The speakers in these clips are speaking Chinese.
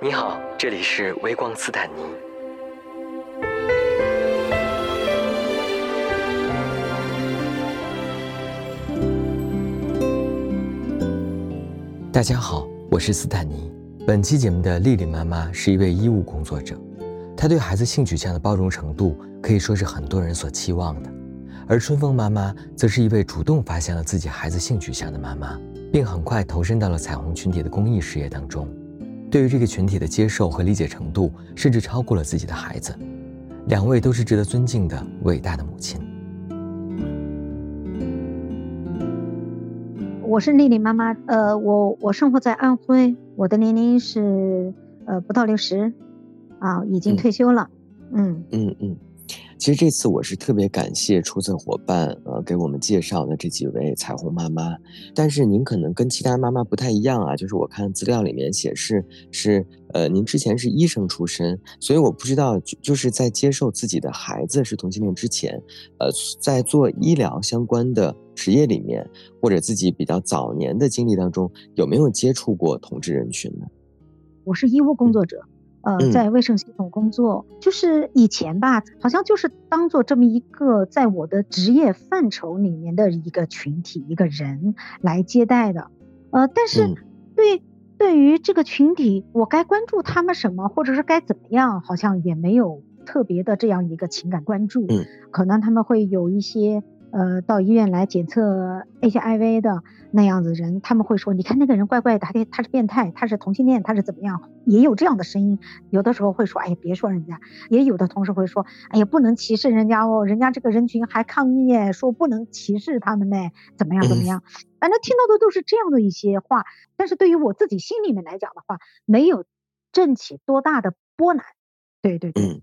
你好，这里是微光斯坦尼。大家好，我是斯坦尼。本期节目的丽丽妈妈是一位医务工作者，她对孩子性取向的包容程度可以说是很多人所期望的。而春风妈妈则是一位主动发现了自己孩子性取向的妈妈，并很快投身到了彩虹群体的公益事业当中。对于这个群体的接受和理解程度，甚至超过了自己的孩子。两位都是值得尊敬的伟大的母亲。我是丽丽妈妈，呃，我我生活在安徽，我的年龄是呃不到六十，啊，已经退休了。嗯嗯嗯。其实这次我是特别感谢出色伙伴，呃，给我们介绍的这几位彩虹妈妈。但是您可能跟其他妈妈不太一样啊，就是我看资料里面显示是，呃，您之前是医生出身，所以我不知道，就是在接受自己的孩子是同性恋之前，呃，在做医疗相关的职业里面，或者自己比较早年的经历当中，有没有接触过同志人群呢？我是医务工作者。呃，在卫生系统工作，就是以前吧，好像就是当做这么一个在我的职业范畴里面的一个群体、一个人来接待的。呃，但是对对于这个群体，我该关注他们什么，或者是该怎么样，好像也没有特别的这样一个情感关注。嗯，可能他们会有一些。呃，到医院来检测 HIV 的那样子人，他们会说：“你看那个人怪怪的，他他是变态，他是同性恋，他是怎么样？”也有这样的声音。有的时候会说：“哎呀，别说人家。”也有的同事会说：“哎呀，不能歧视人家哦，人家这个人群还抗议说不能歧视他们呢，怎么样怎么样？”反正听到的都是这样的一些话。但是对于我自己心里面来讲的话，没有震起多大的波澜。对对对。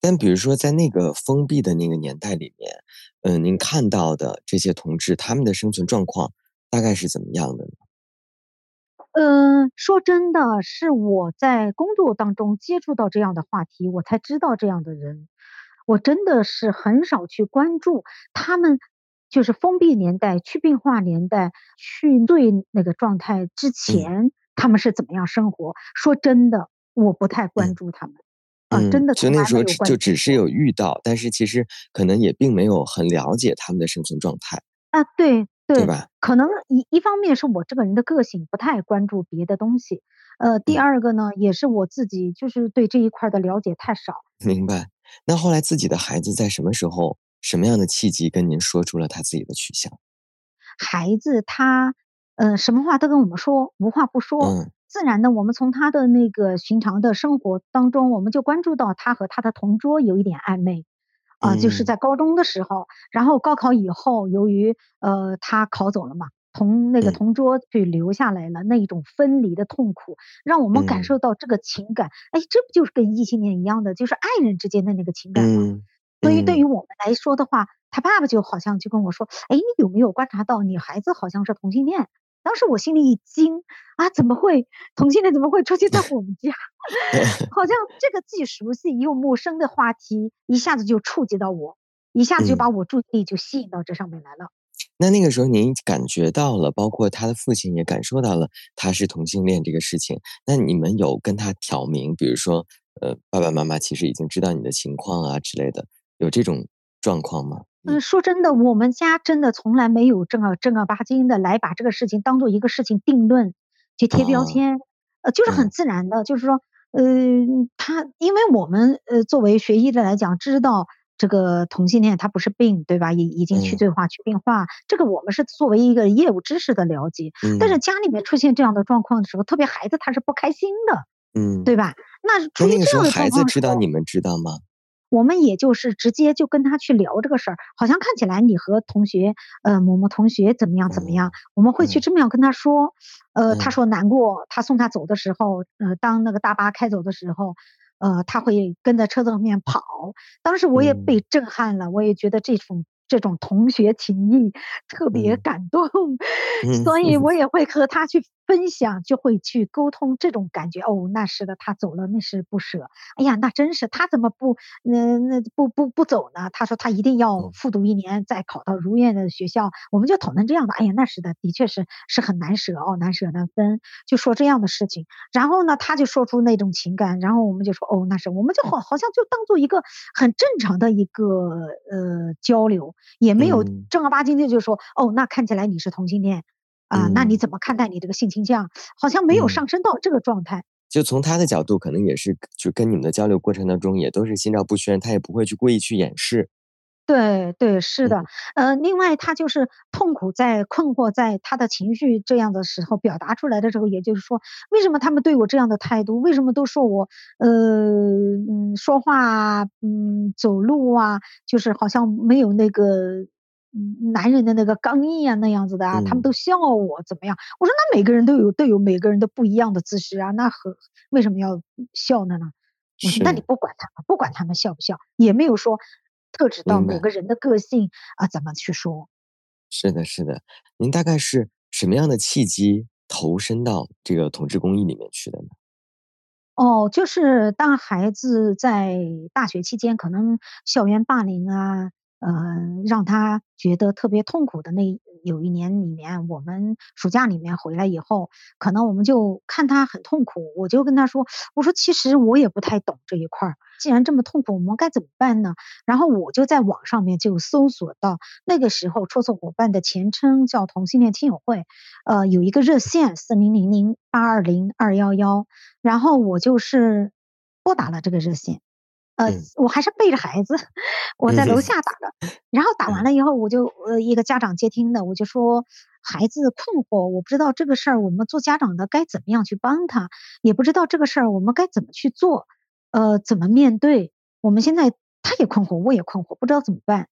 但比如说，在那个封闭的那个年代里面，嗯，您看到的这些同志，他们的生存状况大概是怎么样的呢？嗯，说真的，是我在工作当中接触到这样的话题，我才知道这样的人。我真的是很少去关注他们，就是封闭年代、去病化年代、去对那个状态之前，他们是怎么样生活。说真的，我不太关注他们。嗯，真的，就那时候就只是有遇到，但是其实可能也并没有很了解他们的生存状态啊。对对吧？可能一一方面是我这个人的个性不太关注别的东西，呃，第二个呢，也是我自己就是对这一块的了解太少。明白。那后来自己的孩子在什么时候、什么样的契机跟您说出了他自己的取向？孩子他，嗯，什么话都跟我们说，无话不说。嗯。自然的，我们从他的那个寻常的生活当中，我们就关注到他和他的同桌有一点暧昧，啊，就是在高中的时候，然后高考以后，由于呃他考走了嘛，同那个同桌就留下来了，那一种分离的痛苦，让我们感受到这个情感，哎，这不就是跟异性恋一样的，就是爱人之间的那个情感吗？所以对于我们来说的话，他爸爸就好像就跟我说，哎，你有没有观察到你孩子好像是同性恋？当时我心里一惊啊，怎么会同性恋怎么会出现在我们家？好像这个既熟悉又陌生的话题，一下子就触及到我，一下子就把我注意力就吸引到这上面来了。那那个时候您感觉到了，包括他的父亲也感受到了他是同性恋这个事情。那你们有跟他挑明，比如说，呃，爸爸妈妈其实已经知道你的情况啊之类的，有这种状况吗？嗯，说真的，我们家真的从来没有正儿正儿八经的来把这个事情当做一个事情定论，去贴标签，呃，就是很自然的，就是说，呃，他因为我们呃作为学医的来讲，知道这个同性恋它不是病，对吧？已已经去罪化、去病化，这个我们是作为一个业务知识的了解。但是家里面出现这样的状况的时候，特别孩子他是不开心的，嗯，对吧？那出现这样的孩子知道你们知道吗？我们也就是直接就跟他去聊这个事儿，好像看起来你和同学，呃，某某同学怎么样怎么样，我们会去这么样跟他说，呃，他说难过，他送他走的时候，呃，当那个大巴开走的时候，呃，他会跟在车子后面跑，当时我也被震撼了，我也觉得这种这种同学情谊特别感动，所以我也会和他去分享，就会去沟通这种感觉。哦，那是的，他走了，那是不舍。哎呀，那真是他怎么不那那不不不走呢？他说他一定要复读一年，再考到如愿的学校。我们就讨论这样的。哎呀，那是的，的确是是很难舍哦，难舍难分，就说这样的事情。然后呢，他就说出那种情感，然后我们就说哦，那是我们就好好像就当做一个很正常的一个呃交流，也没有正儿八经的就说哦，那看起来你是同性恋。啊，那你怎么看待你这个性倾向？好像没有上升到这个状态。就从他的角度，可能也是，就跟你们的交流过程当中，也都是心照不宣，他也不会去故意去掩饰。对对，是的。呃，另外他就是痛苦在、困惑在，他的情绪这样的时候表达出来的时候，也就是说，为什么他们对我这样的态度？为什么都说我，呃，嗯，说话，嗯，走路啊，就是好像没有那个。男人的那个刚毅啊，那样子的啊，他们都笑我怎么样？我说那每个人都有都有每个人的不一样的姿势啊，那和为什么要笑呢呢？我说那你不管他们，不管他们笑不笑，也没有说特指到某个人的个性啊，怎么去说？是的，是的。您大概是什么样的契机投身到这个统治公益里面去的呢？哦，就是当孩子在大学期间，可能校园霸凌啊。呃，让他觉得特别痛苦的那有一年里面，我们暑假里面回来以后，可能我们就看他很痛苦，我就跟他说：“我说其实我也不太懂这一块儿，既然这么痛苦，我们该怎么办呢？”然后我就在网上面就搜索到那个时候戳错伙伴的前称叫同性恋亲友会，呃，有一个热线四零零零八二零二幺幺，然后我就是拨打了这个热线。呃，我还是背着孩子，我在楼下打的，然后打完了以后，我就呃一个家长接听的，我就说孩子困惑，我不知道这个事儿，我们做家长的该怎么样去帮他，也不知道这个事儿我们该怎么去做，呃，怎么面对？我们现在他也困惑，我也困惑，不知道怎么办。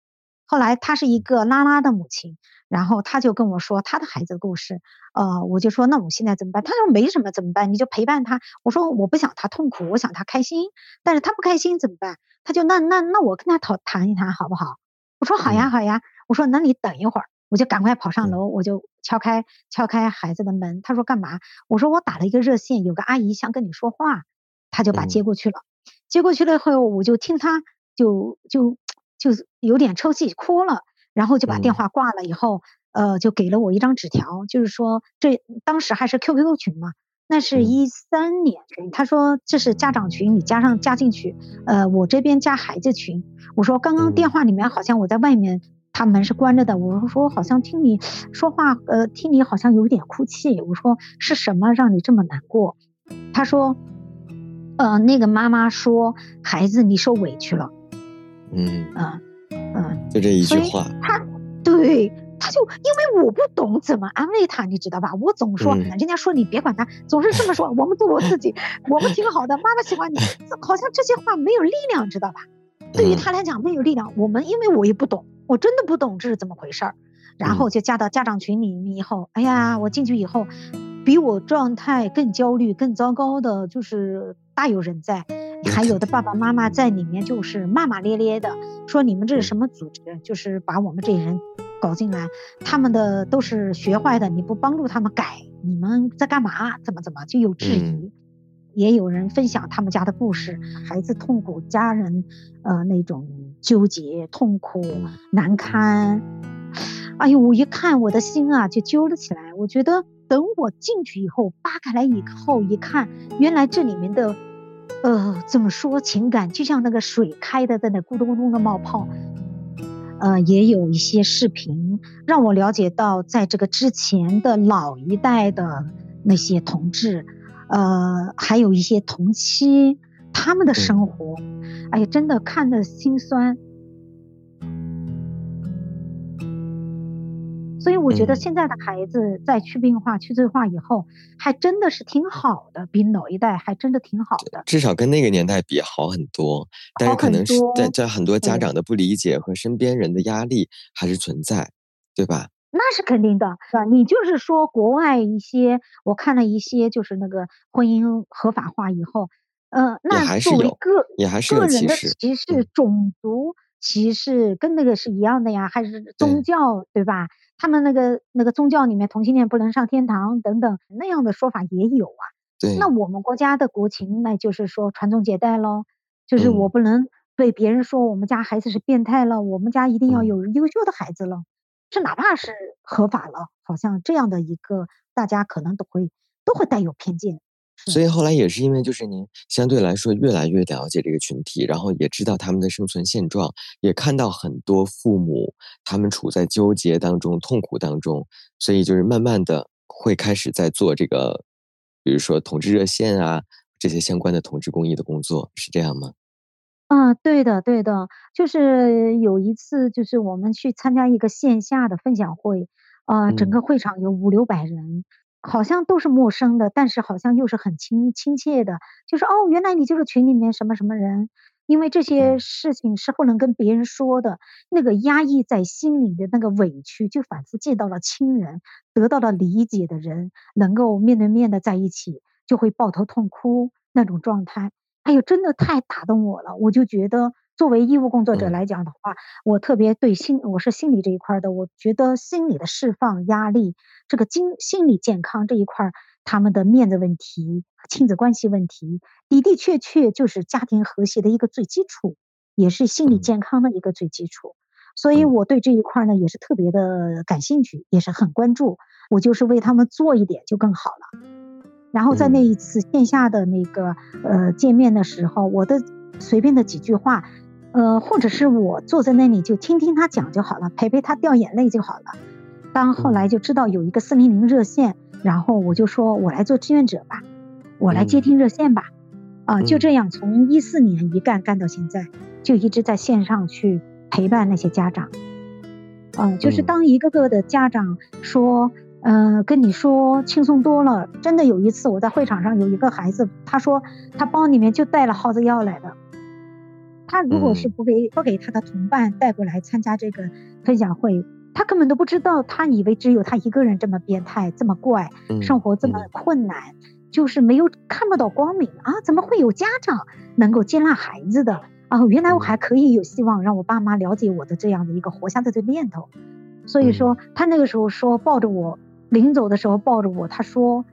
后来她是一个拉拉的母亲，然后她就跟我说她的孩子的故事，呃，我就说那我现在怎么办？她说没什么，怎么办？你就陪伴他。我说我不想他痛苦，我想他开心，但是他不开心怎么办？他就那那那我跟他讨谈一谈好不好？我说好呀好呀。我说那你等一会儿，我就赶快跑上楼，我就敲开敲开孩子的门。他说干嘛？我说我打了一个热线，有个阿姨想跟你说话，他就把接过去了。接过去了以后，我就听他就就。就有点抽泣哭了，然后就把电话挂了。以后，呃，就给了我一张纸条，就是说这当时还是 QQ 群嘛，那是一三年。他说这是家长群，你加上加进去。呃，我这边加孩子群。我说刚刚电话里面好像我在外面，他门是关着的。我说好像听你说话，呃，听你好像有点哭泣。我说是什么让你这么难过？他说，呃，那个妈妈说孩子你受委屈了。嗯嗯嗯，就这一句话，他对他就因为我不懂怎么安慰他，你知道吧？我总说人家说你别管他，总是这么说。我们做我自己，我们挺好的。妈妈喜欢你，好像这些话没有力量，知道吧？对于他来讲没有力量。我们因为我也不懂，我真的不懂这是怎么回事儿。然后就加到家长群里面以后，哎呀，我进去以后，比我状态更焦虑、更糟糕的，就是大有人在。还有的爸爸妈妈在里面就是骂骂咧咧的，说你们这是什么组织？就是把我们这些人搞进来，他们的都是学坏的，你不帮助他们改，你们在干嘛？怎么怎么就有质疑？也有人分享他们家的故事，孩子痛苦，家人呃那种纠结、痛苦、难堪。哎呦，我一看我的心啊就揪了起来。我觉得等我进去以后，扒开来以后一看，原来这里面的。呃，怎么说？情感就像那个水开的，在那咕咚咕咚的冒泡。呃，也有一些视频让我了解到，在这个之前的老一代的那些同志，呃，还有一些同期，他们的生活，哎呀，真的看得心酸。所以我觉得现在的孩子在去病化、去罪化以后，还真的是挺好的，比老一代还真的挺好的。至少跟那个年代比好很多，但是可能是在在很多家长的不理解和身边人的压力还是存在，对吧？那是肯定的，是吧？你就是说国外一些，我看了一些，就是那个婚姻合法化以后，呃，那作为个也还是个人的歧视、种族。歧视，跟那个是一样的呀？还是宗教，对吧？他们那个那个宗教里面同性恋不能上天堂等等那样的说法也有啊。对。那我们国家的国情，那就是说传宗接代喽，就是我不能对别人说我们家孩子是变态了，我们家一定要有优秀的孩子了，这哪怕是合法了，好像这样的一个大家可能都会都会带有偏见。所以后来也是因为，就是您相对来说越来越了解这个群体，然后也知道他们的生存现状，也看到很多父母他们处在纠结当中、痛苦当中，所以就是慢慢的会开始在做这个，比如说同志热线啊这些相关的同志公益的工作，是这样吗？啊，对的，对的，就是有一次，就是我们去参加一个线下的分享会，啊，整个会场有五六百人。好像都是陌生的，但是好像又是很亲亲切的。就是哦，原来你就是群里面什么什么人，因为这些事情是不能跟别人说的，那个压抑在心里的那个委屈，就反复见到了亲人，得到了理解的人，能够面对面的在一起，就会抱头痛哭那种状态。哎呦，真的太打动我了，我就觉得。作为医务工作者来讲的话，我特别对心，我是心理这一块的。我觉得心理的释放、压力，这个精心理健康这一块，他们的面子问题、亲子关系问题，的的确确就是家庭和谐的一个最基础，也是心理健康的一个最基础。所以我对这一块呢，也是特别的感兴趣，也是很关注。我就是为他们做一点就更好了。然后在那一次线下的那个呃见面的时候，我的随便的几句话。呃，或者是我坐在那里就听听他讲就好了，陪陪他掉眼泪就好了。当后来就知道有一个四零零热线，然后我就说我来做志愿者吧，我来接听热线吧。啊，就这样从一四年一干干到现在，就一直在线上去陪伴那些家长。嗯，就是当一个个的家长说，嗯，跟你说轻松多了。真的有一次我在会场上有一个孩子，他说他包里面就带了耗子药来的。他如果是不给不给他的同伴带过来参加这个分享会，他根本都不知道，他以为只有他一个人这么变态、这么怪，生活这么困难，就是没有看不到光明啊！怎么会有家长能够接纳孩子的啊？原来我还可以有希望让我爸妈了解我的这样的一个活下去的念头。所以说，他那个时候说抱着我，临走的时候抱着我，他说。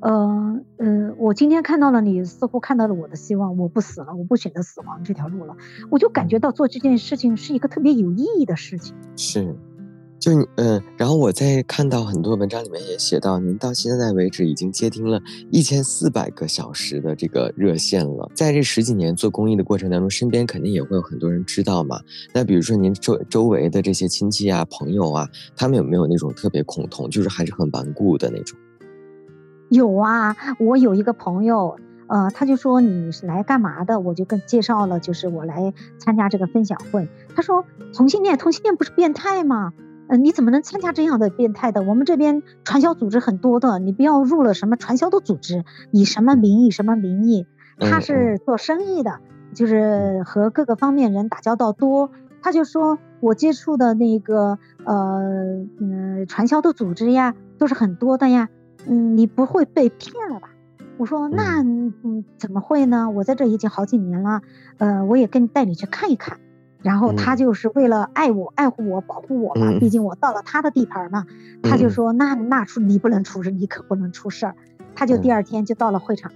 嗯嗯，我今天看到了你，似乎看到了我的希望。我不死了，我不选择死亡这条路了。我就感觉到做这件事情是一个特别有意义的事情。是，就你嗯，然后我在看到很多文章里面也写到，您到现在为止已经接听了一千四百个小时的这个热线了。在这十几年做公益的过程当中，身边肯定也会有很多人知道嘛。那比如说您周周围的这些亲戚啊、朋友啊，他们有没有那种特别恐同，就是还是很顽固的那种？有啊，我有一个朋友，呃，他就说你是来干嘛的？我就跟介绍了，就是我来参加这个分享会。他说同性恋，同性恋不是变态吗？呃，你怎么能参加这样的变态的？我们这边传销组织很多的，你不要入了什么传销的组织，以什么名义什么名义？他是做生意的，就是和各个方面人打交道多。他就说我接触的那个呃嗯传销的组织呀，都是很多的呀。嗯，你不会被骗了吧？我说那嗯怎么会呢？我在这已经好几年了，呃，我也跟带你去看一看。然后他就是为了爱我、爱护我、保护我嘛，毕竟我到了他的地盘嘛。他就说那那出你不能出事，你可不能出事儿。他就第二天就到了会场，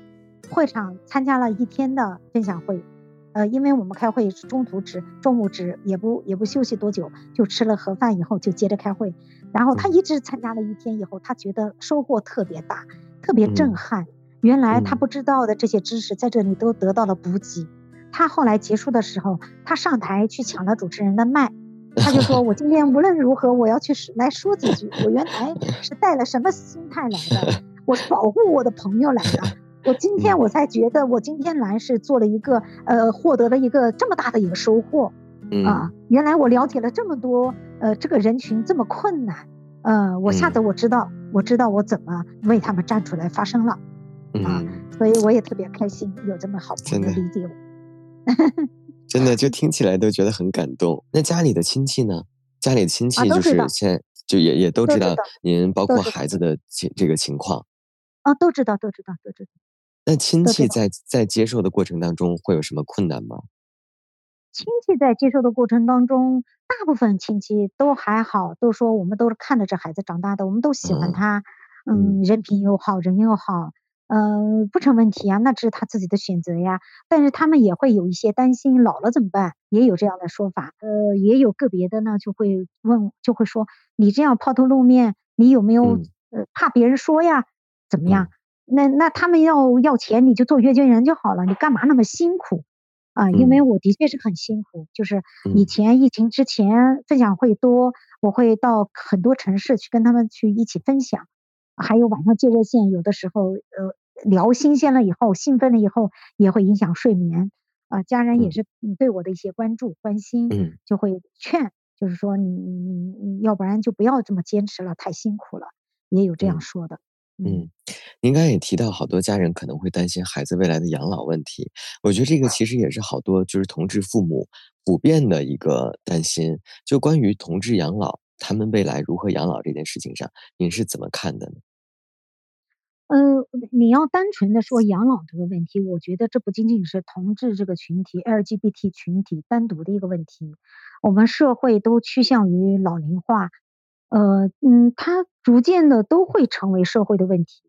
会场参加了一天的分享会。呃，因为我们开会是中途值，中午值也不也不休息多久，就吃了盒饭以后就接着开会。然后他一直参加了一天以后，他觉得收获特别大，特别震撼。原来他不知道的这些知识在这里都得到了补给。他后来结束的时候，他上台去抢了主持人的麦，他就说：“我今天无论如何我要去来说几句。我原来是带了什么心态来的？我是保护我的朋友来的。我今天我才觉得，我今天来是做了一个呃，获得了一个这么大的一个收获。啊，原来我了解了这么多。”呃，这个人群这么困难，呃，我下次我知道，我知道我怎么为他们站出来发声了，啊，所以我也特别开心，有这么好朋友理解我。真的，就听起来都觉得很感动。那家里的亲戚呢？家里的亲戚就是现在就也也都知道您包括孩子的这这个情况。啊，都知道，都知道，都知道。那亲戚在在接受的过程当中会有什么困难吗？亲戚在接受的过程当中，大部分亲戚都还好，都说我们都是看着这孩子长大的，我们都喜欢他，嗯，人品又好，人又好，呃，不成问题啊，那这是他自己的选择呀。但是他们也会有一些担心，老了怎么办？也有这样的说法。呃，也有个别的呢，就会问，就会说，你这样抛头露面，你有没有呃怕别人说呀？怎么样？那那他们要要钱，你就做阅捐人就好了，你干嘛那么辛苦？啊，因为我的确是很辛苦，就是以前疫情之前分享会多，我会到很多城市去跟他们去一起分享，还有晚上借热线，有的时候呃聊新鲜了以后，兴奋了以后也会影响睡眠，啊，家人也是对我的一些关注关心，就会劝，就是说你你你你要不然就不要这么坚持了，太辛苦了，也有这样说的。嗯，您刚才也提到，好多家人可能会担心孩子未来的养老问题。我觉得这个其实也是好多就是同志父母普遍的一个担心。就关于同志养老，他们未来如何养老这件事情上，您是怎么看的呢？呃，你要单纯的说养老这个问题，我觉得这不仅仅是同志这个群体、LGBT 群体单独的一个问题。我们社会都趋向于老龄化。呃嗯，它逐渐的都会成为社会的问题。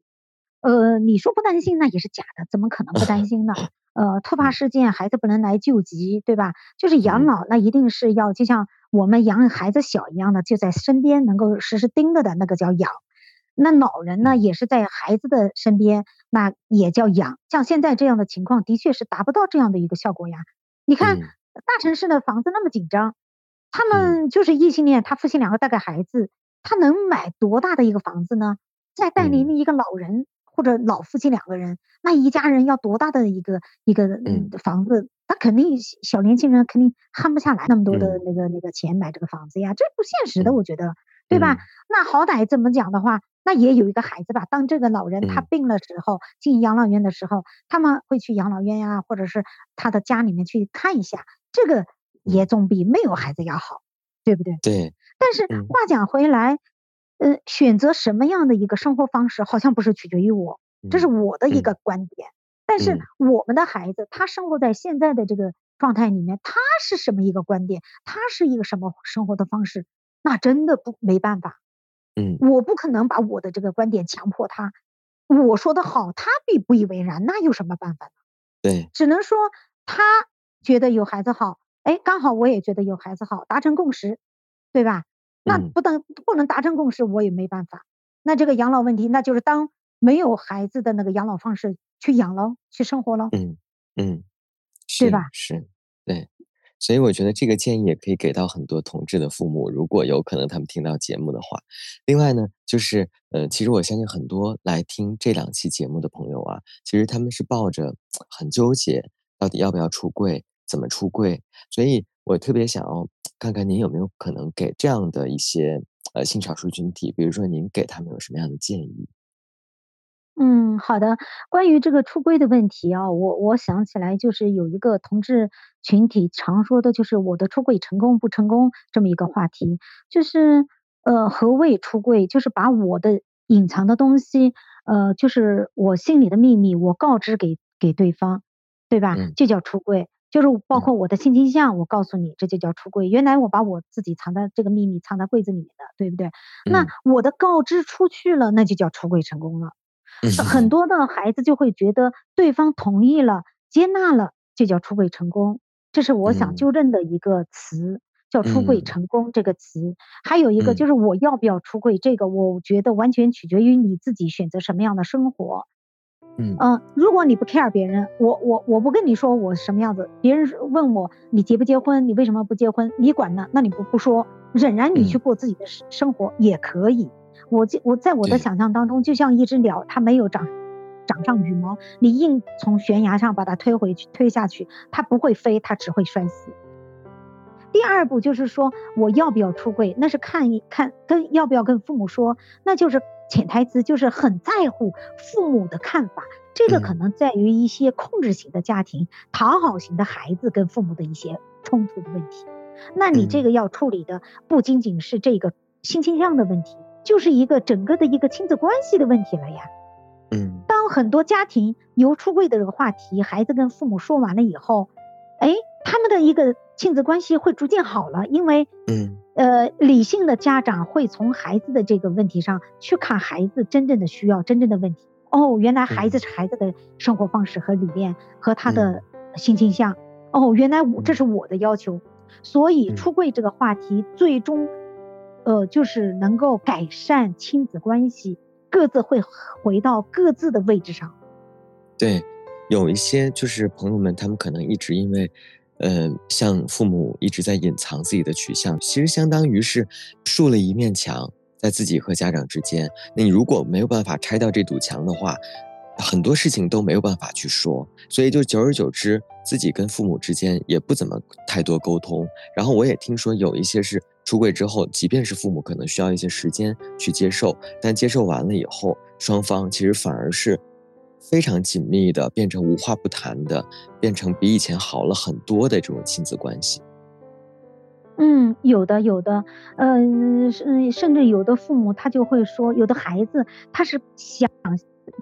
呃，你说不担心那也是假的，怎么可能不担心呢？呃，突发事件孩子不能来救急，对吧？就是养老，那一定是要就像我们养孩子小一样的，就在身边能够时时盯着的那个叫养。那老人呢，也是在孩子的身边，那也叫养。像现在这样的情况，的确是达不到这样的一个效果呀。你看大城市的房子那么紧张。他们就是异性恋，他夫妻两个带个孩子，他能买多大的一个房子呢？再带领一个老人或者老夫妻两个人，那一家人要多大的一个一个房子？他肯定小年轻人肯定 hand 不下来那么多的那个那个钱买这个房子呀，这不现实的，我觉得，对吧？那好歹怎么讲的话，那也有一个孩子吧。当这个老人他病了时候，进养老院的时候，他们会去养老院呀，或者是他的家里面去看一下这个。也总比没有孩子要好，对不对？对。但是话讲回来，呃，选择什么样的一个生活方式，好像不是取决于我，这是我的一个观点。但是我们的孩子，他生活在现在的这个状态里面，他是什么一个观点？他是一个什么生活的方式？那真的不没办法。嗯。我不可能把我的这个观点强迫他。我说的好，他必不以为然，那有什么办法呢？对。只能说他觉得有孩子好。哎，刚好我也觉得有孩子好，达成共识，对吧？那不能不能达成共识，我也没办法。那这个养老问题，那就是当没有孩子的那个养老方式去养喽，去生活喽。嗯嗯，对吧？是，对。所以我觉得这个建议也可以给到很多同志的父母，如果有可能他们听到节目的话。另外呢，就是呃，其实我相信很多来听这两期节目的朋友啊，其实他们是抱着很纠结，到底要不要出柜。怎么出柜？所以我特别想要看看您有没有可能给这样的一些呃性少数群体，比如说您给他们有什么样的建议？嗯，好的。关于这个出柜的问题啊，我我想起来就是有一个同志群体常说的就是我的出柜成功不成功这么一个话题，就是呃何谓出柜？就是把我的隐藏的东西，呃，就是我心里的秘密，我告知给给对方，对吧？就叫出柜。就是包括我的性倾向，我告诉你，这就叫出柜。原来我把我自己藏在这个秘密藏在柜子里面的，对不对？那我的告知出去了，那就叫出柜成功了。很多的孩子就会觉得对方同意了、接纳了，就叫出柜成功。这是我想纠正的一个词，叫出柜成功这个词。还有一个就是我要不要出柜，这个我觉得完全取决于你自己选择什么样的生活。嗯如果你不 care 别人，我我我不跟你说我什么样子，别人问我你结不结婚，你为什么不结婚，你管呢？那你不不说，仍然你去过自己的生生活也可以。我我在我的想象当中，就像一只鸟，它没有长长上羽毛，你硬从悬崖上把它推回去推下去，它不会飞，它只会摔死。第二步就是说我要不要出柜，那是看一看跟要不要跟父母说，那就是。潜台词就是很在乎父母的看法，这个可能在于一些控制型的家庭、讨好型的孩子跟父母的一些冲突的问题。那你这个要处理的不仅仅是这个性倾向的问题，就是一个整个的一个亲子关系的问题了呀。嗯，当很多家庭由出柜的这个话题，孩子跟父母说完了以后，哎，他们的一个亲子关系会逐渐好了，因为嗯呃，理性的家长会从孩子的这个问题上去看孩子真正的需要、真正的问题。哦，原来孩子是孩子的生活方式和理念和他的性倾向。哦，原来我这是我的要求，所以出柜这个话题最终，呃，就是能够改善亲子关系，各自会回到各自的位置上。对，有一些就是朋友们，他们可能一直因为，呃，像父母一直在隐藏自己的取向，其实相当于是竖了一面墙在自己和家长之间。那你如果没有办法拆掉这堵墙的话，很多事情都没有办法去说，所以就久而久之，自己跟父母之间也不怎么太多沟通。然后我也听说有一些是出柜之后，即便是父母可能需要一些时间去接受，但接受完了以后，双方其实反而是非常紧密的，变成无话不谈的，变成比以前好了很多的这种亲子关系。嗯，有的有的，嗯，甚甚至有的父母他就会说，有的孩子他是想。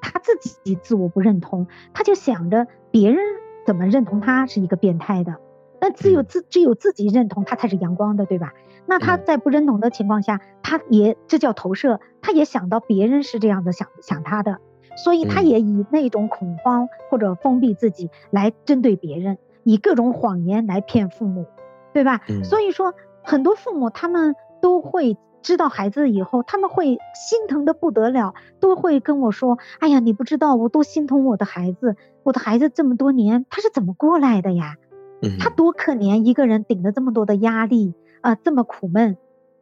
他自己自我不认同，他就想着别人怎么认同他是一个变态的。那只有自只有自己认同他才是阳光的，对吧？那他在不认同的情况下，他也这叫投射，他也想到别人是这样的想想他的，所以他也以那种恐慌或者封闭自己来针对别人，以各种谎言来骗父母，对吧？所以说很多父母他们都会。知道孩子以后，他们会心疼的不得了，都会跟我说：“哎呀，你不知道我多心疼我的孩子，我的孩子这么多年他是怎么过来的呀？他多可怜，一个人顶着这么多的压力啊，这么苦闷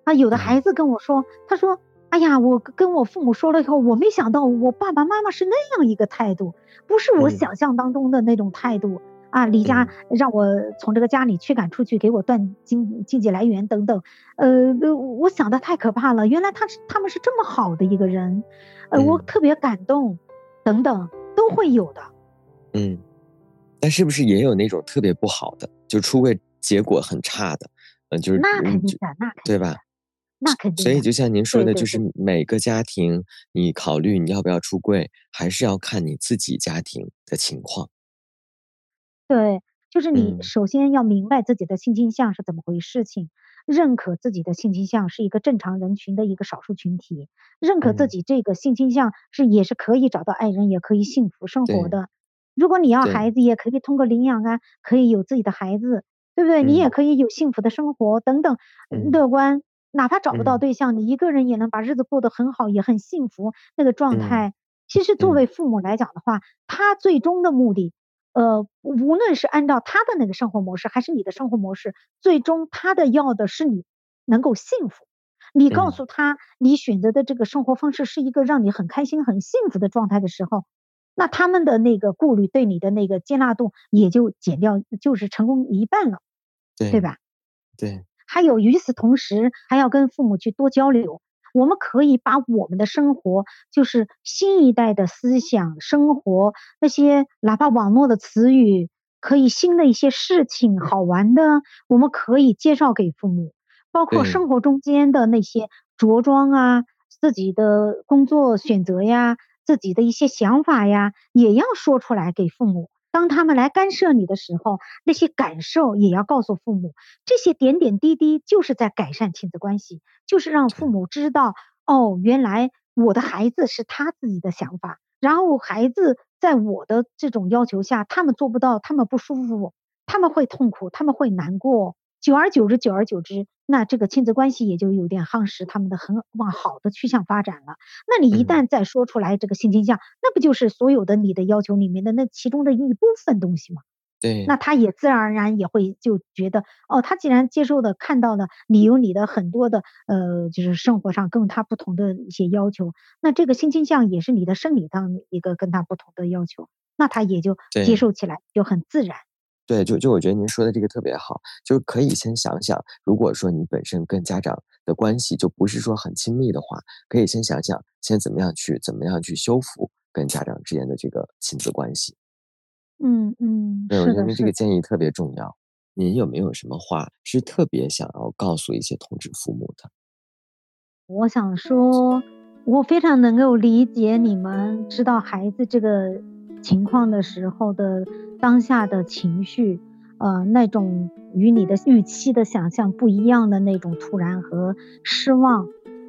啊。”有的孩子跟我说：“他说，哎呀，我跟我父母说了以后，我没想到我爸爸妈妈是那样一个态度，不是我想象当中的那种态度。”啊，离家让我从这个家里驱赶出去，给我断经经济来源等等，呃，我想的太可怕了。原来他是他们是这么好的一个人，呃，我特别感动，等等都会有的。嗯，但是不是也有那种特别不好的，就出柜结果很差的？嗯，就是那肯定的，那对吧？那肯定。所以就像您说的，就是每个家庭，你考虑你要不要出柜，还是要看你自己家庭的情况。对，就是你首先要明白自己的性倾向是怎么回事情，认可自己的性倾向是一个正常人群的一个少数群体，认可自己这个性倾向是也是可以找到爱人，也可以幸福生活的。如果你要孩子，也可以通过领养啊，可以有自己的孩子，对不对？你也可以有幸福的生活等等，乐观。哪怕找不到对象，你一个人也能把日子过得很好，也很幸福。那个状态，其实作为父母来讲的话，他最终的目的。呃，无论是按照他的那个生活模式，还是你的生活模式，最终他的要的是你能够幸福。你告诉他，你选择的这个生活方式是一个让你很开心、很幸福的状态的时候，那他们的那个顾虑对你的那个接纳度也就减掉，就是成功一半了，对吧？对。还有与此同时，还要跟父母去多交流。我们可以把我们的生活，就是新一代的思想生活，那些哪怕网络的词语，可以新的一些事情，好玩的，我们可以介绍给父母，包括生活中间的那些着装啊，自己的工作选择呀，自己的一些想法呀，也要说出来给父母。当他们来干涉你的时候，那些感受也要告诉父母。这些点点滴滴就是在改善亲子关系，就是让父母知道，哦，原来我的孩子是他自己的想法，然后孩子在我的这种要求下，他们做不到，他们不舒服，他们会痛苦，他们会难过。久而久之，久而久之，那这个亲子关系也就有点夯实他们的很往好的趋向发展了。那你一旦再说出来这个性倾向，那不就是所有的你的要求里面的那其中的一部分东西吗？对，那他也自然而然也会就觉得，哦，他既然接受的看到了你有你的很多的呃，就是生活上跟他不同的一些要求，那这个性倾向也是你的生理上一个跟他不同的要求，那他也就接受起来就很自然。对，就就我觉得您说的这个特别好，就是可以先想想，如果说你本身跟家长的关系就不是说很亲密的话，可以先想想，先怎么样去怎么样去修复跟家长之间的这个亲子关系。嗯嗯，对，我觉得这个建议特别重要。您有没有什么话是特别想要告诉一些同志父母的？我想说，我非常能够理解你们知道孩子这个情况的时候的。当下的情绪，呃，那种与你的预期的想象不一样的那种突然和失望，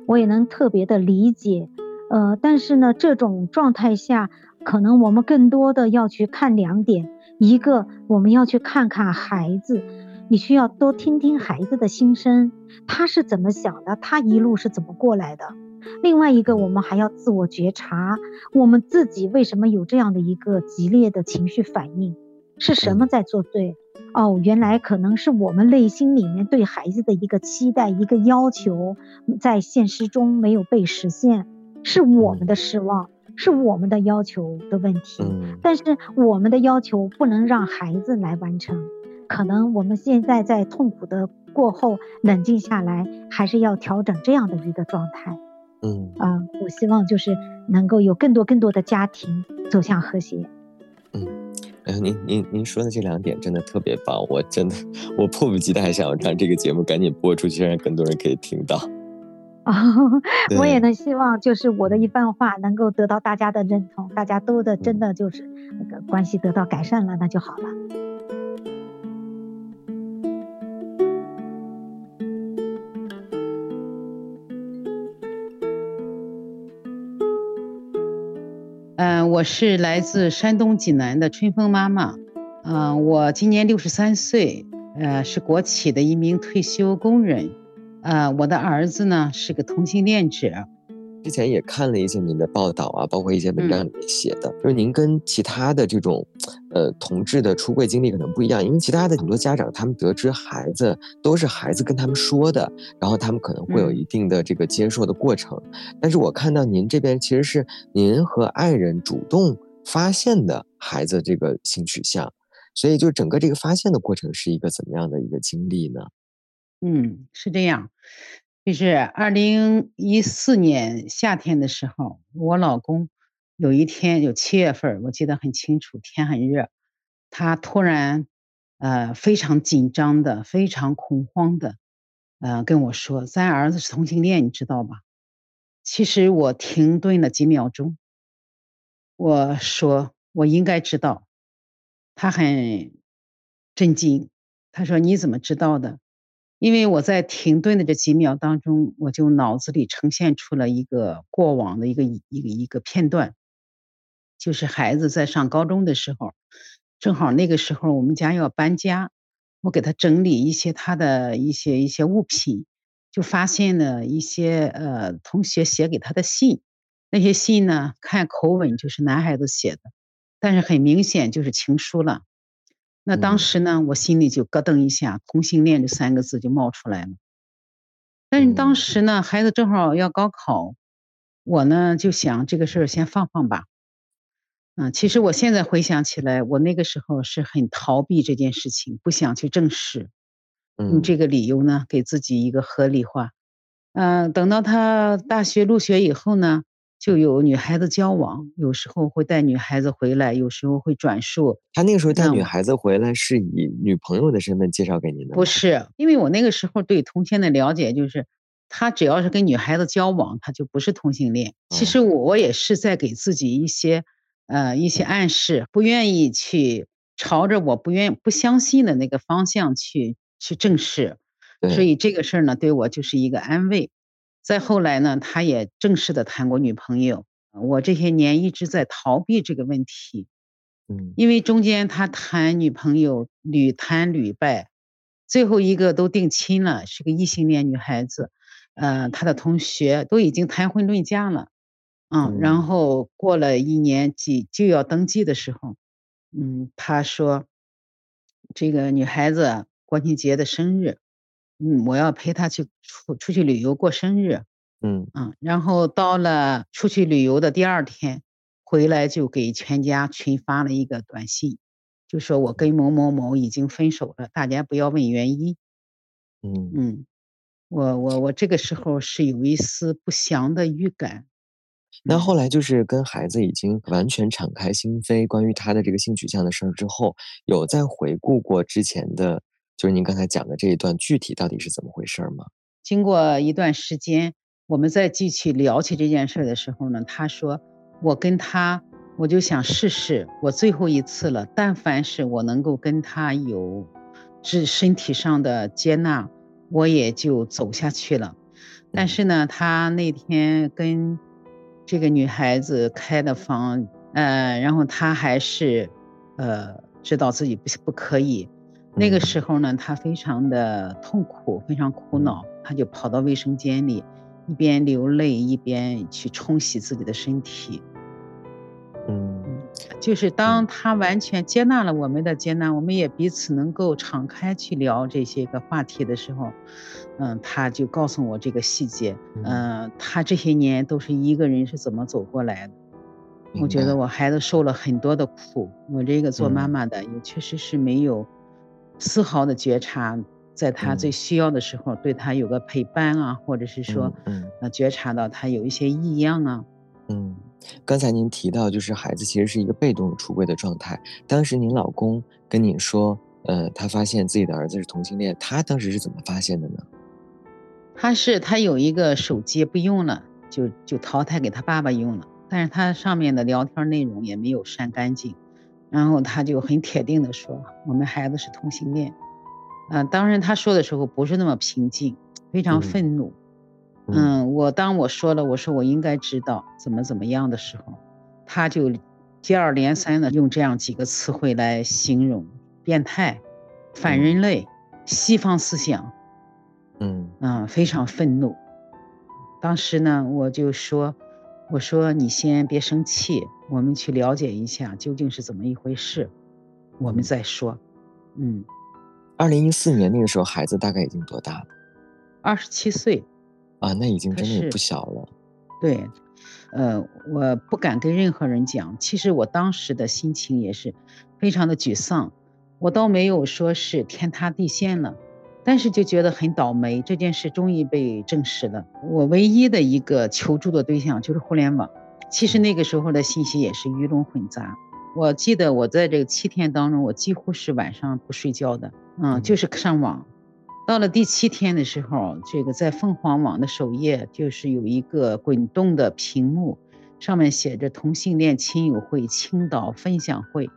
我也能特别的理解。呃，但是呢，这种状态下，可能我们更多的要去看两点：一个，我们要去看看孩子，你需要多听听孩子的心声，他是怎么想的，他一路是怎么过来的；另外一个，我们还要自我觉察，我们自己为什么有这样的一个激烈的情绪反应，是什么在作对？哦，原来可能是我们内心里面对孩子的一个期待、一个要求，在现实中没有被实现。是我们的失望，是我们的要求的问题。但是我们的要求不能让孩子来完成。可能我们现在在痛苦的过后冷静下来，还是要调整这样的一个状态。嗯啊，我希望就是能够有更多更多的家庭走向和谐。嗯，哎，您您您说的这两点真的特别棒，我真的我迫不及待想让这个节目赶紧播出去，让更多人可以听到。啊，我也能希望，就是我的一番话能够得到大家的认同，大家都的真的就是那个关系得到改善了，那就好了。我是来自山东济南的春风妈妈，嗯，我今年六十三岁，呃，是国企的一名退休工人。呃，我的儿子呢是个同性恋者。之前也看了一些您的报道啊，包括一些文章里面写的，就是您跟其他的这种，呃，同志的出柜经历可能不一样，因为其他的很多家长他们得知孩子都是孩子跟他们说的，然后他们可能会有一定的这个接受的过程。但是我看到您这边其实是您和爱人主动发现的孩子这个性取向，所以就整个这个发现的过程是一个怎么样的一个经历呢？嗯，是这样，就是二零一四年夏天的时候，我老公有一天有七月份，我记得很清楚，天很热，他突然呃非常紧张的、非常恐慌的，呃跟我说：“咱儿子是同性恋，你知道吧？”其实我停顿了几秒钟，我说：“我应该知道。”他很震惊，他说：“你怎么知道的？”因为我在停顿的这几秒当中，我就脑子里呈现出了一个过往的一个一个一个片段，就是孩子在上高中的时候，正好那个时候我们家要搬家，我给他整理一些他的一些一些物品，就发现了一些呃同学写给他的信，那些信呢看口吻就是男孩子写的，但是很明显就是情书了。那当时呢，我心里就咯噔一下，“同性恋”这三个字就冒出来了。但是当时呢，孩子正好要高考，我呢就想这个事儿先放放吧。嗯，其实我现在回想起来，我那个时候是很逃避这件事情，不想去正视，用这个理由呢给自己一个合理化。嗯，等到他大学入学以后呢。就有女孩子交往，有时候会带女孩子回来，有时候会转述。他那个时候带女孩子回来是以女朋友的身份介绍给您的？不是，因为我那个时候对同性的了解就是，他只要是跟女孩子交往，他就不是同性恋。其实我我也是在给自己一些，呃，一些暗示，不愿意去朝着我不愿不相信的那个方向去去正视，所以这个事儿呢，对我就是一个安慰。再后来呢，他也正式的谈过女朋友。我这些年一直在逃避这个问题，嗯，因为中间他谈女朋友屡谈屡败，最后一个都定亲了，是个异性恋女孩子。呃，他的同学都已经谈婚论嫁了，嗯，然后过了一年几就要登记的时候，嗯，他说这个女孩子国庆节的生日。嗯，我要陪他去出出去旅游过生日，嗯嗯，然后到了出去旅游的第二天，回来就给全家群发了一个短信，就说我跟某某某已经分手了，大家不要问原因。嗯嗯，我我我这个时候是有一丝不祥的预感。那后来就是跟孩子已经完全敞开心扉，关于他的这个性取向的事儿之后，有再回顾过之前的。就是您刚才讲的这一段，具体到底是怎么回事吗？经过一段时间，我们再继续聊起这件事的时候呢，他说：“我跟他，我就想试试，我最后一次了。但凡是我能够跟他有是身体上的接纳，我也就走下去了。但是呢，他那天跟这个女孩子开的房，呃，然后他还是，呃，知道自己不不可以。那个时候呢，他非常的痛苦，非常苦恼，他就跑到卫生间里，一边流泪一边去冲洗自己的身体。嗯，就是当他完全接纳了我们的接纳，我们也彼此能够敞开去聊这些个话题的时候，嗯，他就告诉我这个细节，嗯，他这些年都是一个人是怎么走过来的。我觉得我孩子受了很多的苦，我这个做妈妈的也确实是没有。丝毫的觉察，在他最需要的时候，对他有个陪伴啊，或者是说，嗯，呃，觉察到他有一些异样啊。嗯，刚才您提到，就是孩子其实是一个被动出柜的状态。当时您老公跟你说，呃，他发现自己的儿子是同性恋，他当时是怎么发现的呢？他是他有一个手机不用了，就就淘汰给他爸爸用了，但是他上面的聊天内容也没有删干净。然后他就很铁定的说：“我们孩子是同性恋。”嗯，当然他说的时候不是那么平静，非常愤怒。嗯，我当我说了我说我应该知道怎么怎么样的时候，他就接二连三的用这样几个词汇来形容：变态、反人类、西方思想。嗯嗯，非常愤怒。当时呢，我就说。我说：“你先别生气，我们去了解一下究竟是怎么一回事，我们再说。”嗯，二零一四年那个时候，孩子大概已经多大了？二十七岁。啊，那已经真的不小了。对，呃，我不敢跟任何人讲，其实我当时的心情也是非常的沮丧，我倒没有说是天塌地陷了。但是就觉得很倒霉，这件事终于被证实了。我唯一的一个求助的对象就是互联网。其实那个时候的信息也是鱼龙混杂。我记得我在这个七天当中，我几乎是晚上不睡觉的，嗯，就是上网。到了第七天的时候，这个在凤凰网的首页就是有一个滚动的屏幕，上面写着“同性恋亲友会青岛分享会”。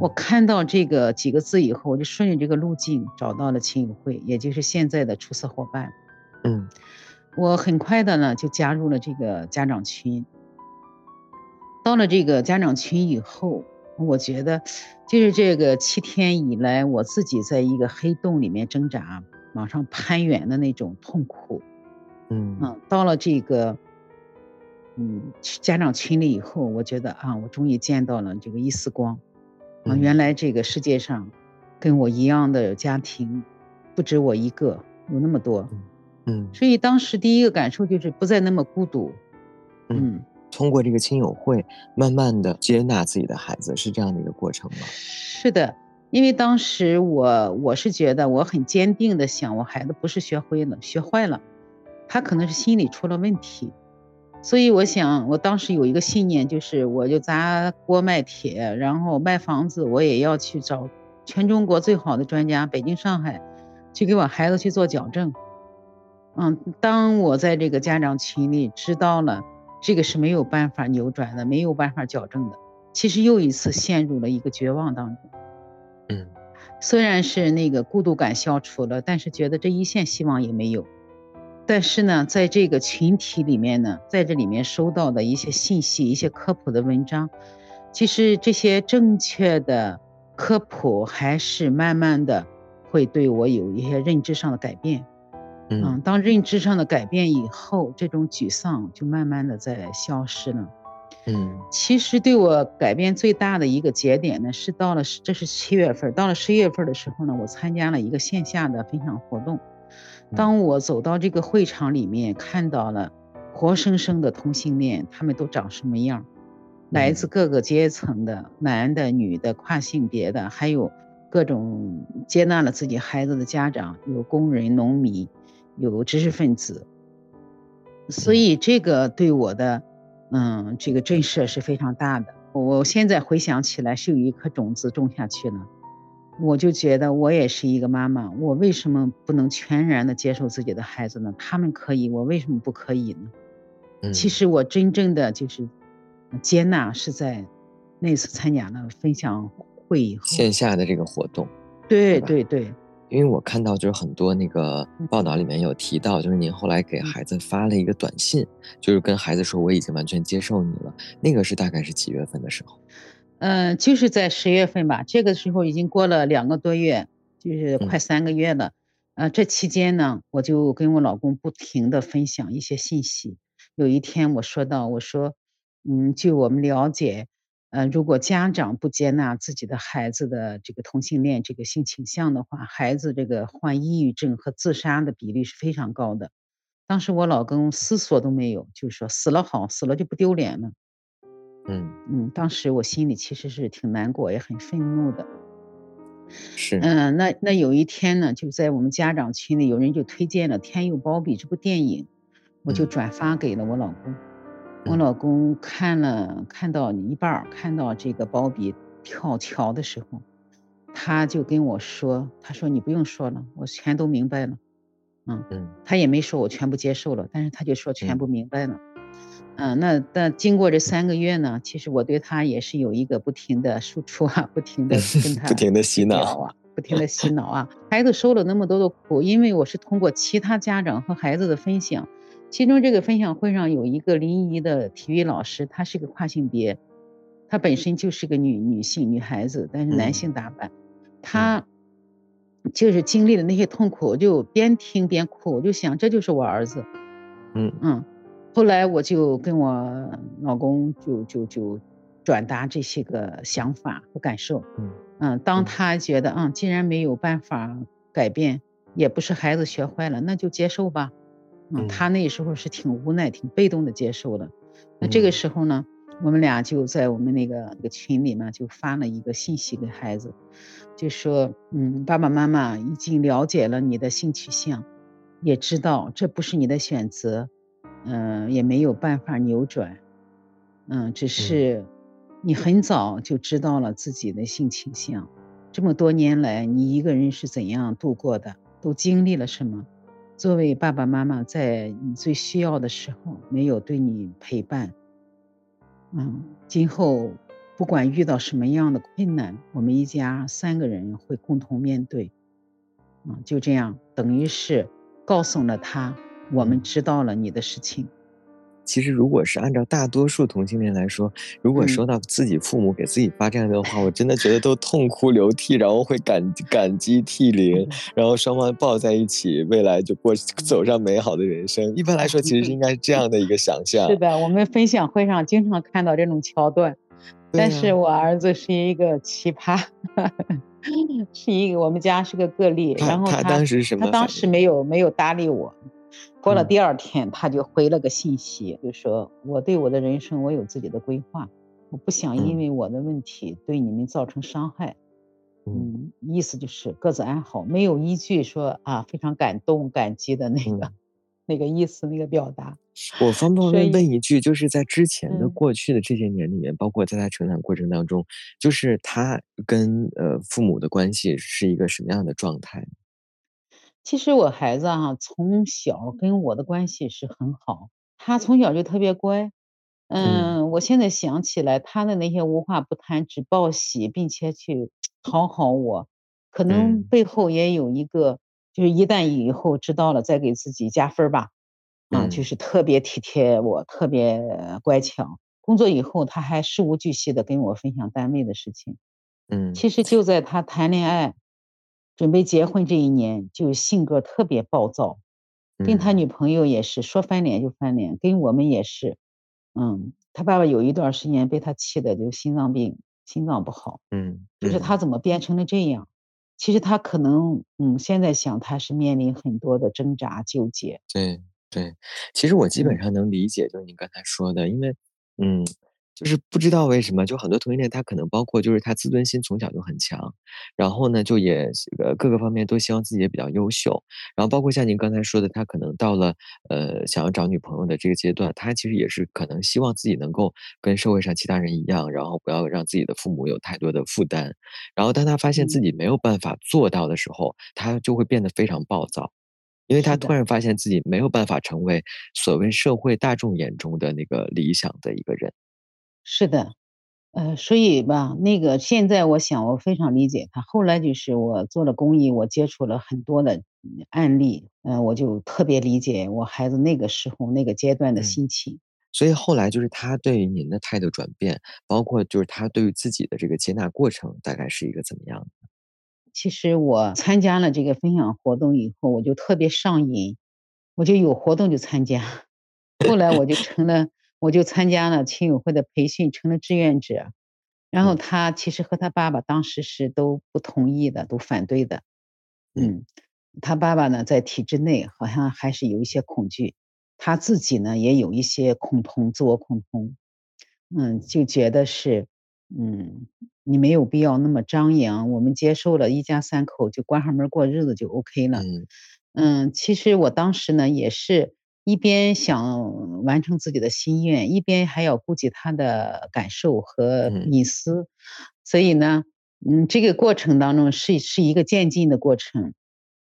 我看到这个几个字以后，我就顺着这个路径找到了秦友会，也就是现在的出色伙伴。嗯，我很快的呢就加入了这个家长群。到了这个家长群以后，我觉得就是这个七天以来，我自己在一个黑洞里面挣扎、往上攀援的那种痛苦。嗯嗯，到了这个嗯家长群里以后，我觉得啊，我终于见到了这个一丝光。啊，原来这个世界上，跟我一样的家庭，不止我一个，有那么多。嗯，所以当时第一个感受就是不再那么孤独。嗯，通过这个亲友会，慢慢的接纳自己的孩子，是这样的一个过程吗？是的，因为当时我我是觉得我很坚定的想，我孩子不是学会了，学坏了，他可能是心理出了问题。所以我想，我当时有一个信念，就是我就砸锅卖铁，然后卖房子，我也要去找全中国最好的专家，北京、上海，去给我孩子去做矫正。嗯，当我在这个家长群里知道了这个是没有办法扭转的，没有办法矫正的，其实又一次陷入了一个绝望当中。嗯，虽然是那个孤独感消除了，但是觉得这一线希望也没有。但是呢，在这个群体里面呢，在这里面收到的一些信息、一些科普的文章，其实这些正确的科普还是慢慢的会对我有一些认知上的改变。嗯，当认知上的改变以后，这种沮丧就慢慢的在消失了。嗯，其实对我改变最大的一个节点呢，是到了这是七月份，到了十一月份的时候呢，我参加了一个线下的分享活动。当我走到这个会场里面，看到了活生生的同性恋，他们都长什么样？来自各个阶层的男的、女的、跨性别的，还有各种接纳了自己孩子的家长，有工人、农民，有知识分子。所以这个对我的，嗯，这个震慑是非常大的。我现在回想起来，是有一颗种子种下去了。我就觉得我也是一个妈妈，我为什么不能全然的接受自己的孩子呢？他们可以，我为什么不可以呢？其实我真正的就是接纳是在那次参加了分享会以后，线下的这个活动。对对对，因为我看到就是很多那个报道里面有提到，就是您后来给孩子发了一个短信，就是跟孩子说我已经完全接受你了。那个是大概是几月份的时候？嗯，就是在十月份吧。这个时候已经过了两个多月，就是快三个月了。呃，这期间呢，我就跟我老公不停的分享一些信息。有一天我说到，我说，嗯，据我们了解。呃，如果家长不接纳自己的孩子的这个同性恋这个性倾向的话，孩子这个患抑郁症和自杀的比例是非常高的。当时我老公思索都没有，就说死了好，死了就不丢脸了。嗯嗯，当时我心里其实是挺难过，也很愤怒的。是。嗯，那那有一天呢，就在我们家长群里，有人就推荐了《天佑包庇》这部电影，我就转发给了我老公。我老公看了，看到一半儿，看到这个包比跳桥的时候，他就跟我说：“他说你不用说了，我全都明白了。”嗯嗯，他也没说我全部接受了，但是他就说全部明白了。嗯，那但经过这三个月呢，其实我对他也是有一个不停的输出啊，不停的 跟他不停的洗脑啊，不停的洗脑啊。孩子受了那么多的苦，因为我是通过其他家长和孩子的分享。其中这个分享会上有一个临沂的体育老师，她是个跨性别，她本身就是个女女性女孩子，但是男性打扮，她就是经历了那些痛苦，就边听边哭，我就想这就是我儿子，嗯。嗯，后来我就跟我老公就就就转达这些个想法和感受，嗯嗯，当他觉得嗯既然没有办法改变，也不是孩子学坏了，那就接受吧。嗯，他那时候是挺无奈、挺被动的接受的。那这个时候呢，我们俩就在我们那个那个群里呢，就发了一个信息给孩子，就说：“嗯，爸爸妈妈已经了解了你的性取向，也知道这不是你的选择，嗯，也没有办法扭转，嗯，只是你很早就知道了自己的性倾向。这么多年来，你一个人是怎样度过的？都经历了什么？”作为爸爸妈妈，在你最需要的时候没有对你陪伴，嗯，今后不管遇到什么样的困难，我们一家三个人会共同面对，啊，就这样，等于是告诉了他，我们知道了你的事情。其实，如果是按照大多数同性恋来说，如果收到自己父母给自己发这样的话，我真的觉得都痛哭流涕，然后会感感激涕零，然后双方抱在一起，未来就过走上美好的人生。一般来说，其实是应该是这样的一个想象。是的，我们分享会上经常看到这种桥段，但是我儿子是一个奇葩，是一个我们家是个个例。然后他当时什么？他当时没有没有搭理我。过了第二天，他就回了个信息，就说我对我的人生我有自己的规划，我不想因为我的问题对你们造成伤害。嗯，意思就是各自安好，没有一句说啊非常感动感激的那个那个意思那个表达。我方便问问一句，就是在之前的过去的这些年里面，包括在他成长过程当中，就是他跟呃父母的关系是一个什么样的状态？其实我孩子哈，从小跟我的关系是很好，他从小就特别乖。嗯，我现在想起来，他的那些无话不谈，只报喜，并且去讨好我，可能背后也有一个，就是一旦以后知道了，再给自己加分吧。啊，就是特别体贴我，特别乖巧。工作以后，他还事无巨细的跟我分享单位的事情。嗯，其实就在他谈恋爱。准备结婚这一年，就性格特别暴躁，跟他女朋友也是说翻脸就翻脸，跟我们也是，嗯，他爸爸有一段时间被他气的就心脏病，心脏不好，嗯，就是他怎么变成了这样？其实他可能，嗯，现在想他是面临很多的挣扎纠结。对对，其实我基本上能理解，就是您刚才说的，因为，嗯。就是不知道为什么，就很多同性恋，他可能包括就是他自尊心从小就很强，然后呢，就也呃各个方面都希望自己也比较优秀，然后包括像您刚才说的，他可能到了呃想要找女朋友的这个阶段，他其实也是可能希望自己能够跟社会上其他人一样，然后不要让自己的父母有太多的负担，然后当他发现自己没有办法做到的时候，他就会变得非常暴躁，因为他突然发现自己没有办法成为所谓社会大众眼中的那个理想的一个人。是的，呃，所以吧，那个现在我想我非常理解他。后来就是我做了公益，我接触了很多的案例，嗯，我就特别理解我孩子那个时候那个阶段的心情。所以后来就是他对于您的态度转变，包括就是他对于自己的这个接纳过程，大概是一个怎么样的？其实我参加了这个分享活动以后，我就特别上瘾，我就有活动就参加。后来我就成了。我就参加了亲友会的培训，成了志愿者。然后他其实和他爸爸当时是都不同意的，都反对的。嗯，他爸爸呢在体制内好像还是有一些恐惧，他自己呢也有一些恐同，自我恐同。嗯，就觉得是，嗯，你没有必要那么张扬，我们接受了一家三口就关上门过日子就 OK 了。嗯，其实我当时呢也是。一边想完成自己的心愿，一边还要顾及他的感受和隐私，所以呢，嗯，这个过程当中是是一个渐进的过程。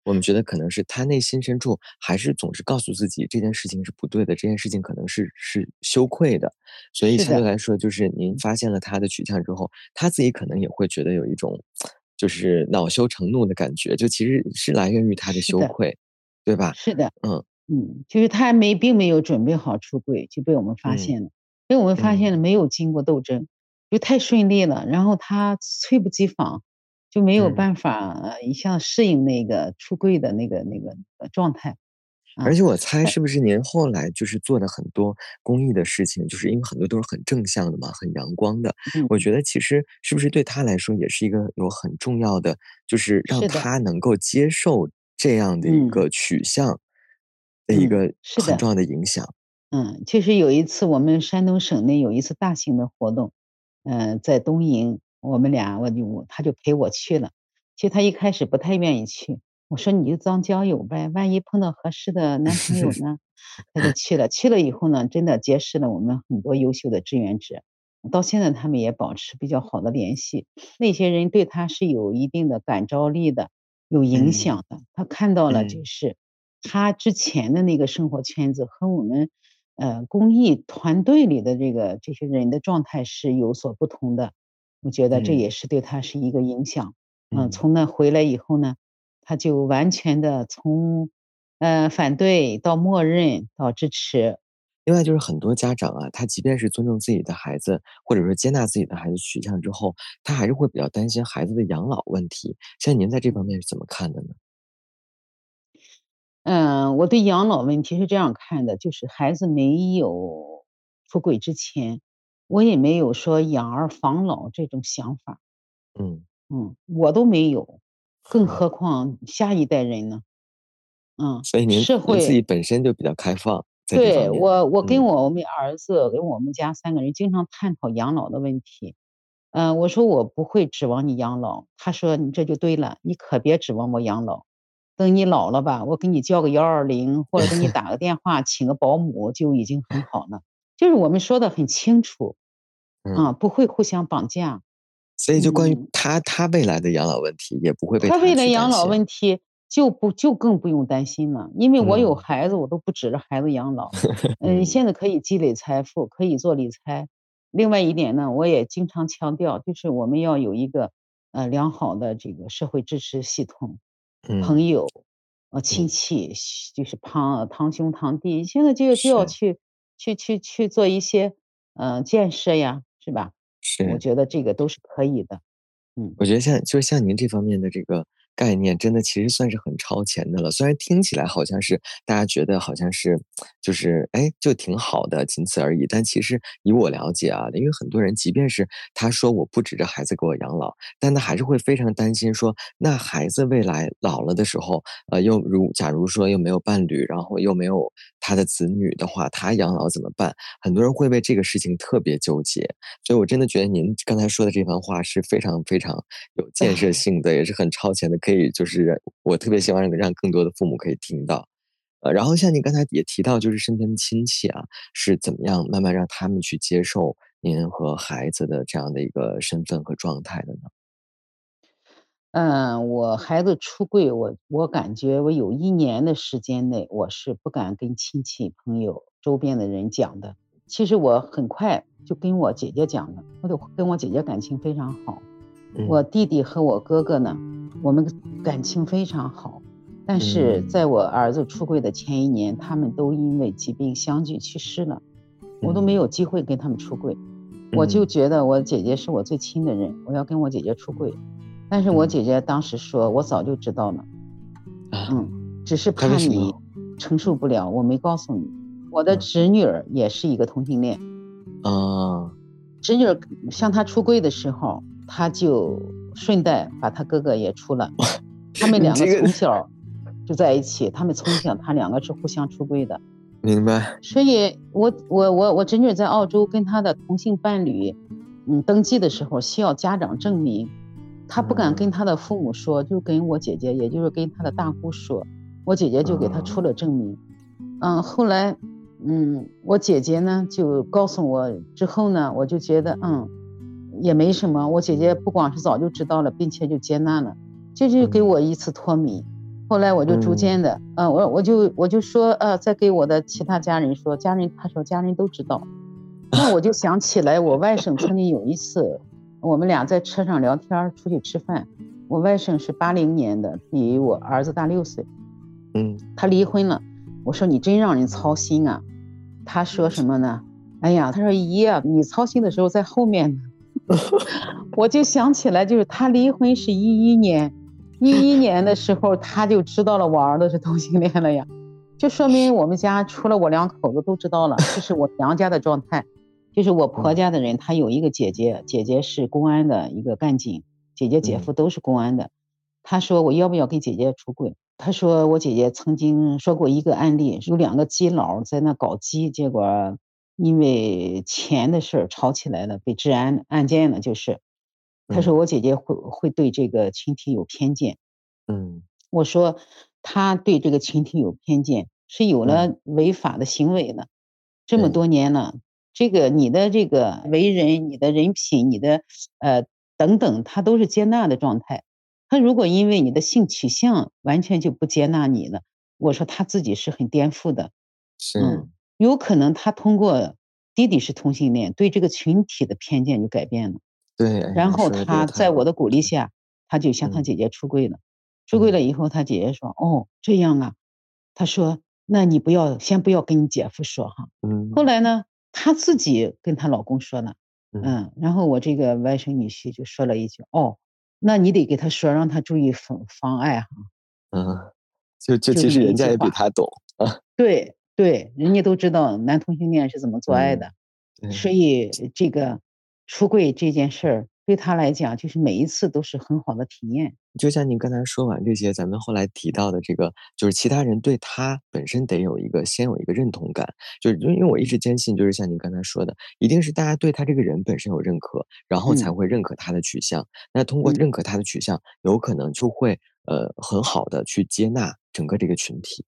我们觉得可能是他内心深处还是总是告诉自己这件事情是不对的，这件事情可能是是羞愧的，所以相对来说，就是您发现了他的取向之后，他自己可能也会觉得有一种就是恼羞成怒的感觉，就其实是来源于他的羞愧，对吧？是的，嗯。嗯，就是他没并没有准备好出柜，就被我们发现了。被我们发现了，没有经过斗争，就太顺利了。然后他猝不及防，就没有办法一下适应那个出柜的那个那个状态。而且我猜，是不是您后来就是做的很多公益的事情，就是因为很多都是很正向的嘛，很阳光的。我觉得其实是不是对他来说也是一个有很重要的，就是让他能够接受这样的一个取向。的一个很重要的影响。嗯，其实有一次我们山东省内有一次大型的活动，嗯，在东营，我们俩我就他就陪我去了。其实他一开始不太愿意去，我说你就当交友呗，万一碰到合适的男朋友呢？他就 去了。去了以后呢，真的结识了我们很多优秀的志愿者，到现在他们也保持比较好的联系。那些人对他是有一定的感召力的，有影响的。他看到了就是。他之前的那个生活圈子和我们，呃，公益团队里的这个这些人的状态是有所不同的，我觉得这也是对他是一个影响。嗯，从那回来以后呢，他就完全的从，呃，反对到默认到支持。另外就是很多家长啊，他即便是尊重自己的孩子，或者说接纳自己的孩子取向之后，他还是会比较担心孩子的养老问题。像您在这方面是怎么看的呢？嗯，我对养老问题是这样看的，就是孩子没有出轨之前，我也没有说养儿防老这种想法。嗯嗯，我都没有，更何况下一代人呢？嗯，所以您社会自己本身就比较开放。对我，我跟我们儿子跟我们家三个人经常探讨养老的问题。嗯，我说我不会指望你养老，他说你这就对了，你可别指望我养老。等你老了吧，我给你叫个幺二零，或者给你 打个电话，请个保姆就已经很好了。就是我们说的很清楚，啊，不会互相绑架。所以，就关于他他未来的养老问题，也不会被他未来养老问题就不就更不用担心了，因为我有孩子，我都不指着孩子养老。嗯，现在可以积累财富，可以做理财。另外一点呢，我也经常强调，就是我们要有一个呃良好的这个社会支持系统。朋友，呃，亲戚，就是堂堂兄堂弟，现在就就要去去去去做一些，嗯，建设呀，是吧？是，我觉得这个都是可以的。嗯，我觉得像就像您这方面的这个。概念真的其实算是很超前的了，虽然听起来好像是大家觉得好像是，就是哎就挺好的，仅此而已。但其实以我了解啊，因为很多人即便是他说我不指着孩子给我养老，但他还是会非常担心说，那孩子未来老了的时候，呃，又如假如说又没有伴侣，然后又没有他的子女的话，他养老怎么办？很多人会为这个事情特别纠结。所以我真的觉得您刚才说的这番话是非常非常有建设性的，也是很超前的。可以，就是我特别希望让更多的父母可以听到，呃，然后像您刚才也提到，就是身边的亲戚啊，是怎么样慢慢让他们去接受您和孩子的这样的一个身份和状态的呢？嗯，我孩子出柜，我我感觉我有一年的时间内，我是不敢跟亲戚朋友周边的人讲的，其实我很快就跟我姐姐讲了，我就跟我姐姐感情非常好。我弟弟和我哥哥呢，我们感情非常好。但是在我儿子出柜的前一年，他们都因为疾病相继去世了，我都没有机会跟他们出柜。我就觉得我姐姐是我最亲的人，我要跟我姐姐出柜。但是我姐姐当时说，我早就知道了，嗯，只是怕你？承受不了，我没告诉你。我的侄女儿也是一个同性恋，啊，侄女儿向他出柜的时候，他就顺带把他哥哥也出了，他们两个从小就在一起，他们从小他两个是互相出柜的，明白。所以，我我我我侄女在澳洲跟他的同性伴侣，嗯，登记的时候需要家长证明，他不敢跟他的父母说，就跟我姐姐，也就是跟他的大姑说，我姐姐就给他出了证明，嗯，后来。嗯，我姐姐呢就告诉我之后呢，我就觉得嗯，也没什么。我姐姐不光是早就知道了，并且就接纳了，这就给我一次脱敏。后来我就逐渐的，嗯，我我就我就说，呃，再给我的其他家人说，家人他说家人都知道。那我就想起来，我外甥曾经有一次，我们俩在车上聊天，出去吃饭。我外甥是八零年的，比我儿子大六岁。嗯，他离婚了。我说你真让人操心啊。他说什么呢？哎呀，他说姨啊，你操心的时候在后面呢。我就想起来，就是他离婚是一一年，一一年的时候他就知道了我儿子是同性恋了呀，就说明我们家除了我两口子都知道了，这是我娘家的状态。就是我婆家的人，他有一个姐姐，姐姐是公安的一个干警，姐姐姐夫都是公安的。他说我要不要跟姐姐出轨？他说：“我姐姐曾经说过一个案例，有两个基佬在那搞基，结果因为钱的事儿吵起来了，被治安案件了。就是，他说我姐姐会会对这个群体有偏见。嗯，我说他对这个群体有偏见，是有了违法的行为了。这么多年了，这个你的这个为人、你的人品、你的呃等等，他都是接纳的状态。”他如果因为你的性取向完全就不接纳你了，我说他自己是很颠覆的，是，有可能他通过弟弟是同性恋，对这个群体的偏见就改变了，对，然后他在我的鼓励下，他就向他姐姐出柜了，出柜了以后，他姐姐说，哦，这样啊，他说，那你不要先不要跟你姐夫说哈，嗯，后来呢，他自己跟她老公说了，嗯，然后我这个外甥女婿就说了一句，哦。那你得给他说，让他注意防妨碍哈。嗯，就就其实人家也比他懂啊。对对，人家都知道男同性恋是怎么做爱的，所以这个出柜这件事儿。对他来讲，就是每一次都是很好的体验。就像您刚才说完这些，咱们后来提到的这个，就是其他人对他本身得有一个先有一个认同感，就是因为因为我一直坚信，就是像您刚才说的，一定是大家对他这个人本身有认可，然后才会认可他的取向。那通过认可他的取向，有可能就会呃很好的去接纳整个这个群体。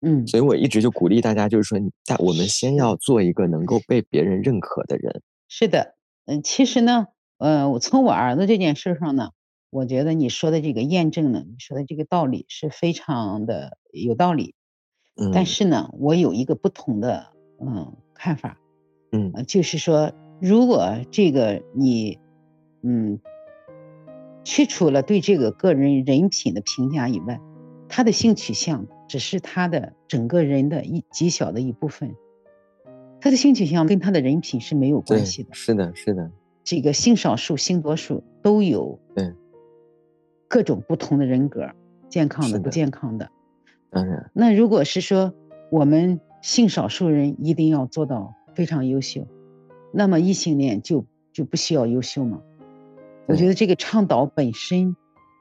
嗯，所以我一直就鼓励大家，就是说，在我们先要做一个能够被别人认可的人。是的，嗯，其实呢。呃，我从我儿子这件事上呢，我觉得你说的这个验证呢，你说的这个道理是非常的有道理。嗯。但是呢，我有一个不同的嗯看法。嗯。就是说，如果这个你嗯去除了对这个个人人品的评价以外，他的性取向只是他的整个人的一极小的一部分。他的性取向跟他的人品是没有关系的。是的，是的。这个性少数、性多数都有，对，各种不同的人格，健康的、不健康的。当然，那如果是说我们性少数人一定要做到非常优秀，那么异性恋就就不需要优秀吗？我觉得这个倡导本身。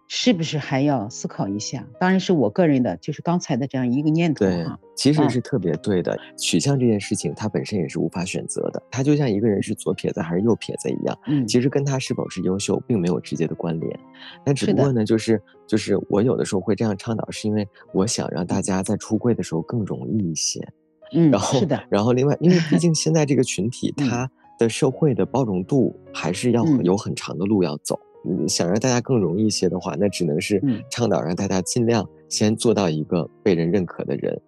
是不是还要思考一下？当然是我个人的，就是刚才的这样一个念头对，其实是特别对的。取向这件事情，它本身也是无法选择的。它就像一个人是左撇子还是右撇子一样，嗯，其实跟他是否是优秀并没有直接的关联。但只不过呢，就是就是我有的时候会这样倡导，是因为我想让大家在出柜的时候更容易一些。嗯，然后是的。然后另外，因为毕 竟现在这个群体，它的社会的包容度还是要有很长的路要走。想让大家更容易一些的话，那只能是倡导让大家尽量先做到一个被人认可的人。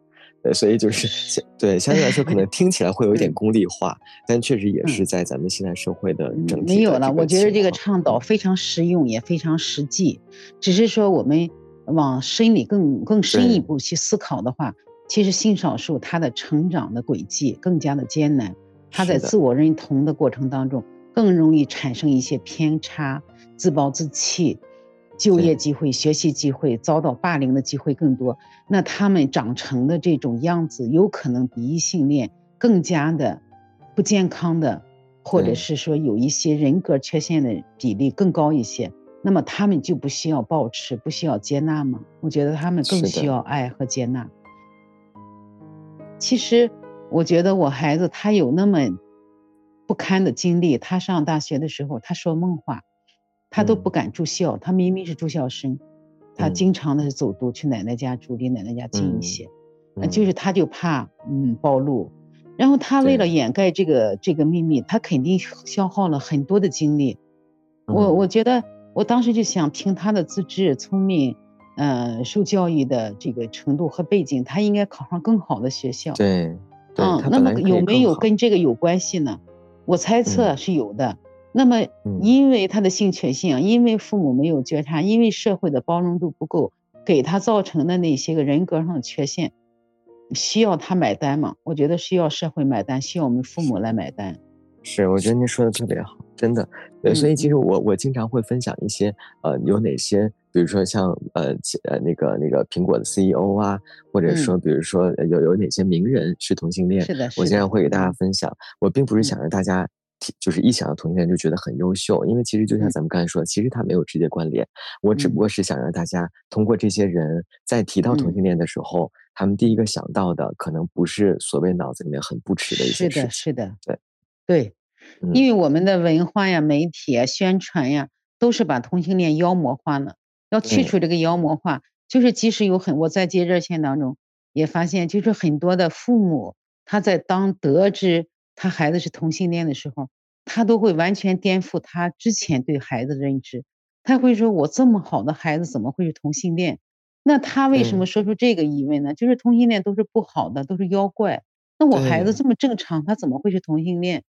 呃，所以就是对相对来说，可能 听起来会有一点功利化，但确实也是在咱们现在社会的整体。没有了，我觉得这个倡导非常实用，也非常实际。只是说我们往深里更更深一步去思考的话，其实性少数他的成长的轨迹更加的艰难，他在自我认同的过程当中更容易产生一些偏差，自暴自弃。就业机会、学习机会、遭到霸凌的机会更多，那他们长成的这种样子，有可能比异性恋更加的不健康的，或者是说有一些人格缺陷的比例更高一些。那么他们就不需要保持，不需要接纳吗？我觉得他们更需要爱和接纳。其实，我觉得我孩子他有那么不堪的经历，他上大学的时候，他说梦话。他都不敢住校，他明明是住校生，他经常的是走读去奶奶家住，离奶奶家近一些，就是他就怕嗯暴露，然后他为了掩盖这个这个秘密，他肯定消耗了很多的精力。我我觉得我当时就想，凭他的资质、聪明，嗯，受教育的这个程度和背景，他应该考上更好的学校。对，嗯，那么有没有跟这个有关系呢？我猜测是有的。那么，因为他的性缺陷，因为父母没有觉察，因为社会的包容度不够，给他造成的那些个人格上的缺陷，需要他买单吗？我觉得需要社会买单，需要我们父母来买单。是，我觉得您说的特别好，真的。对，所以其实我我经常会分享一些，呃，有哪些，比如说像呃呃那个那个苹果的 CEO 啊，或者说比如说有有哪些名人是同性恋，是的，我经常会给大家分享。我并不是想让大家。就是一想到同性恋就觉得很优秀，因为其实就像咱们刚才说的，其实它没有直接关联。我只不过是想让大家通过这些人在提到同性恋的时候，他们第一个想到的可能不是所谓脑子里面很不耻的一些事。是的，是的，对，对，因为我们的文化呀、媒体啊、宣传呀，都是把同性恋妖魔化了。要去除这个妖魔化，就是即使有很我在接热线当中也发现，就是很多的父母他在当得知。他孩子是同性恋的时候，他都会完全颠覆他之前对孩子的认知。他会说：“我这么好的孩子怎么会是同性恋？”那他为什么说出这个疑问呢？就是同性恋都是不好的，都是妖怪。那我孩子这么正常，他怎么会是同性恋？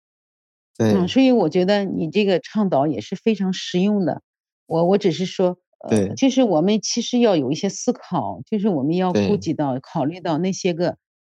嗯，所以我觉得你这个倡导也是非常实用的。我我只是说，呃，就是我们其实要有一些思考，就是我们要顾及到、考虑到那些个。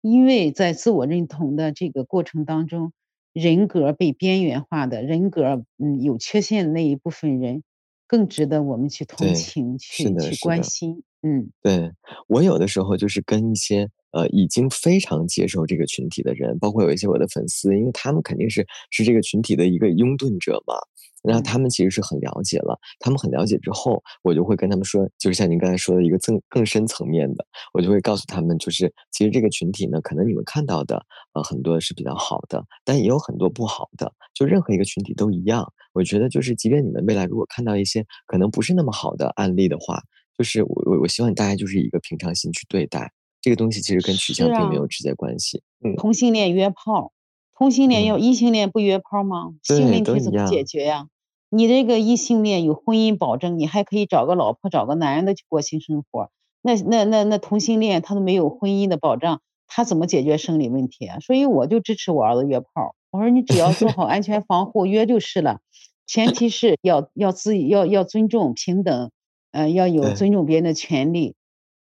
因为在自我认同的这个过程当中，人格被边缘化的人格，嗯，有缺陷的那一部分人，更值得我们去同情、去去关心。嗯，对我有的时候就是跟一些呃已经非常接受这个群体的人，包括有一些我的粉丝，因为他们肯定是是这个群体的一个拥趸者嘛。然后他们其实是很了解了，他们很了解之后，我就会跟他们说，就是像您刚才说的一个更更深层面的，我就会告诉他们，就是其实这个群体呢，可能你们看到的呃很多是比较好的，但也有很多不好的，就任何一个群体都一样。我觉得就是，即便你们未来如果看到一些可能不是那么好的案例的话，就是我我我希望大家就是一个平常心去对待这个东西，其实跟取向并没有直接关系。嗯，同性恋约炮。同性恋要异性恋不约炮吗？性问题怎么解决呀？你这个异性恋有婚姻保证，你还可以找个老婆，找个男人的去过性生活。那那那那同性恋他都没有婚姻的保障，他怎么解决生理问题啊？所以我就支持我儿子约炮。我说你只要做好安全防护，约就是了。前提是要要自己要要尊重平等，呃，要有尊重别人的权利。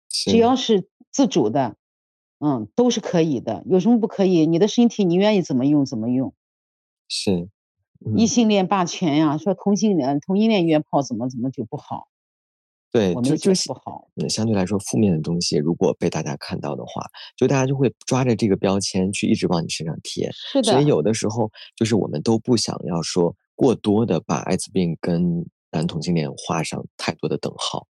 只要是自主的。嗯，都是可以的，有什么不可以？你的身体你愿意怎么用怎么用。是，异性恋霸权呀，说同性恋同性恋约炮怎么怎么就不好？对，就就不好。嗯，相对来说，负面的东西如果被大家看到的话，就大家就会抓着这个标签去一直往你身上贴。是的。所以有的时候就是我们都不想要说过多的把艾滋病跟男同性恋画上太多的等号。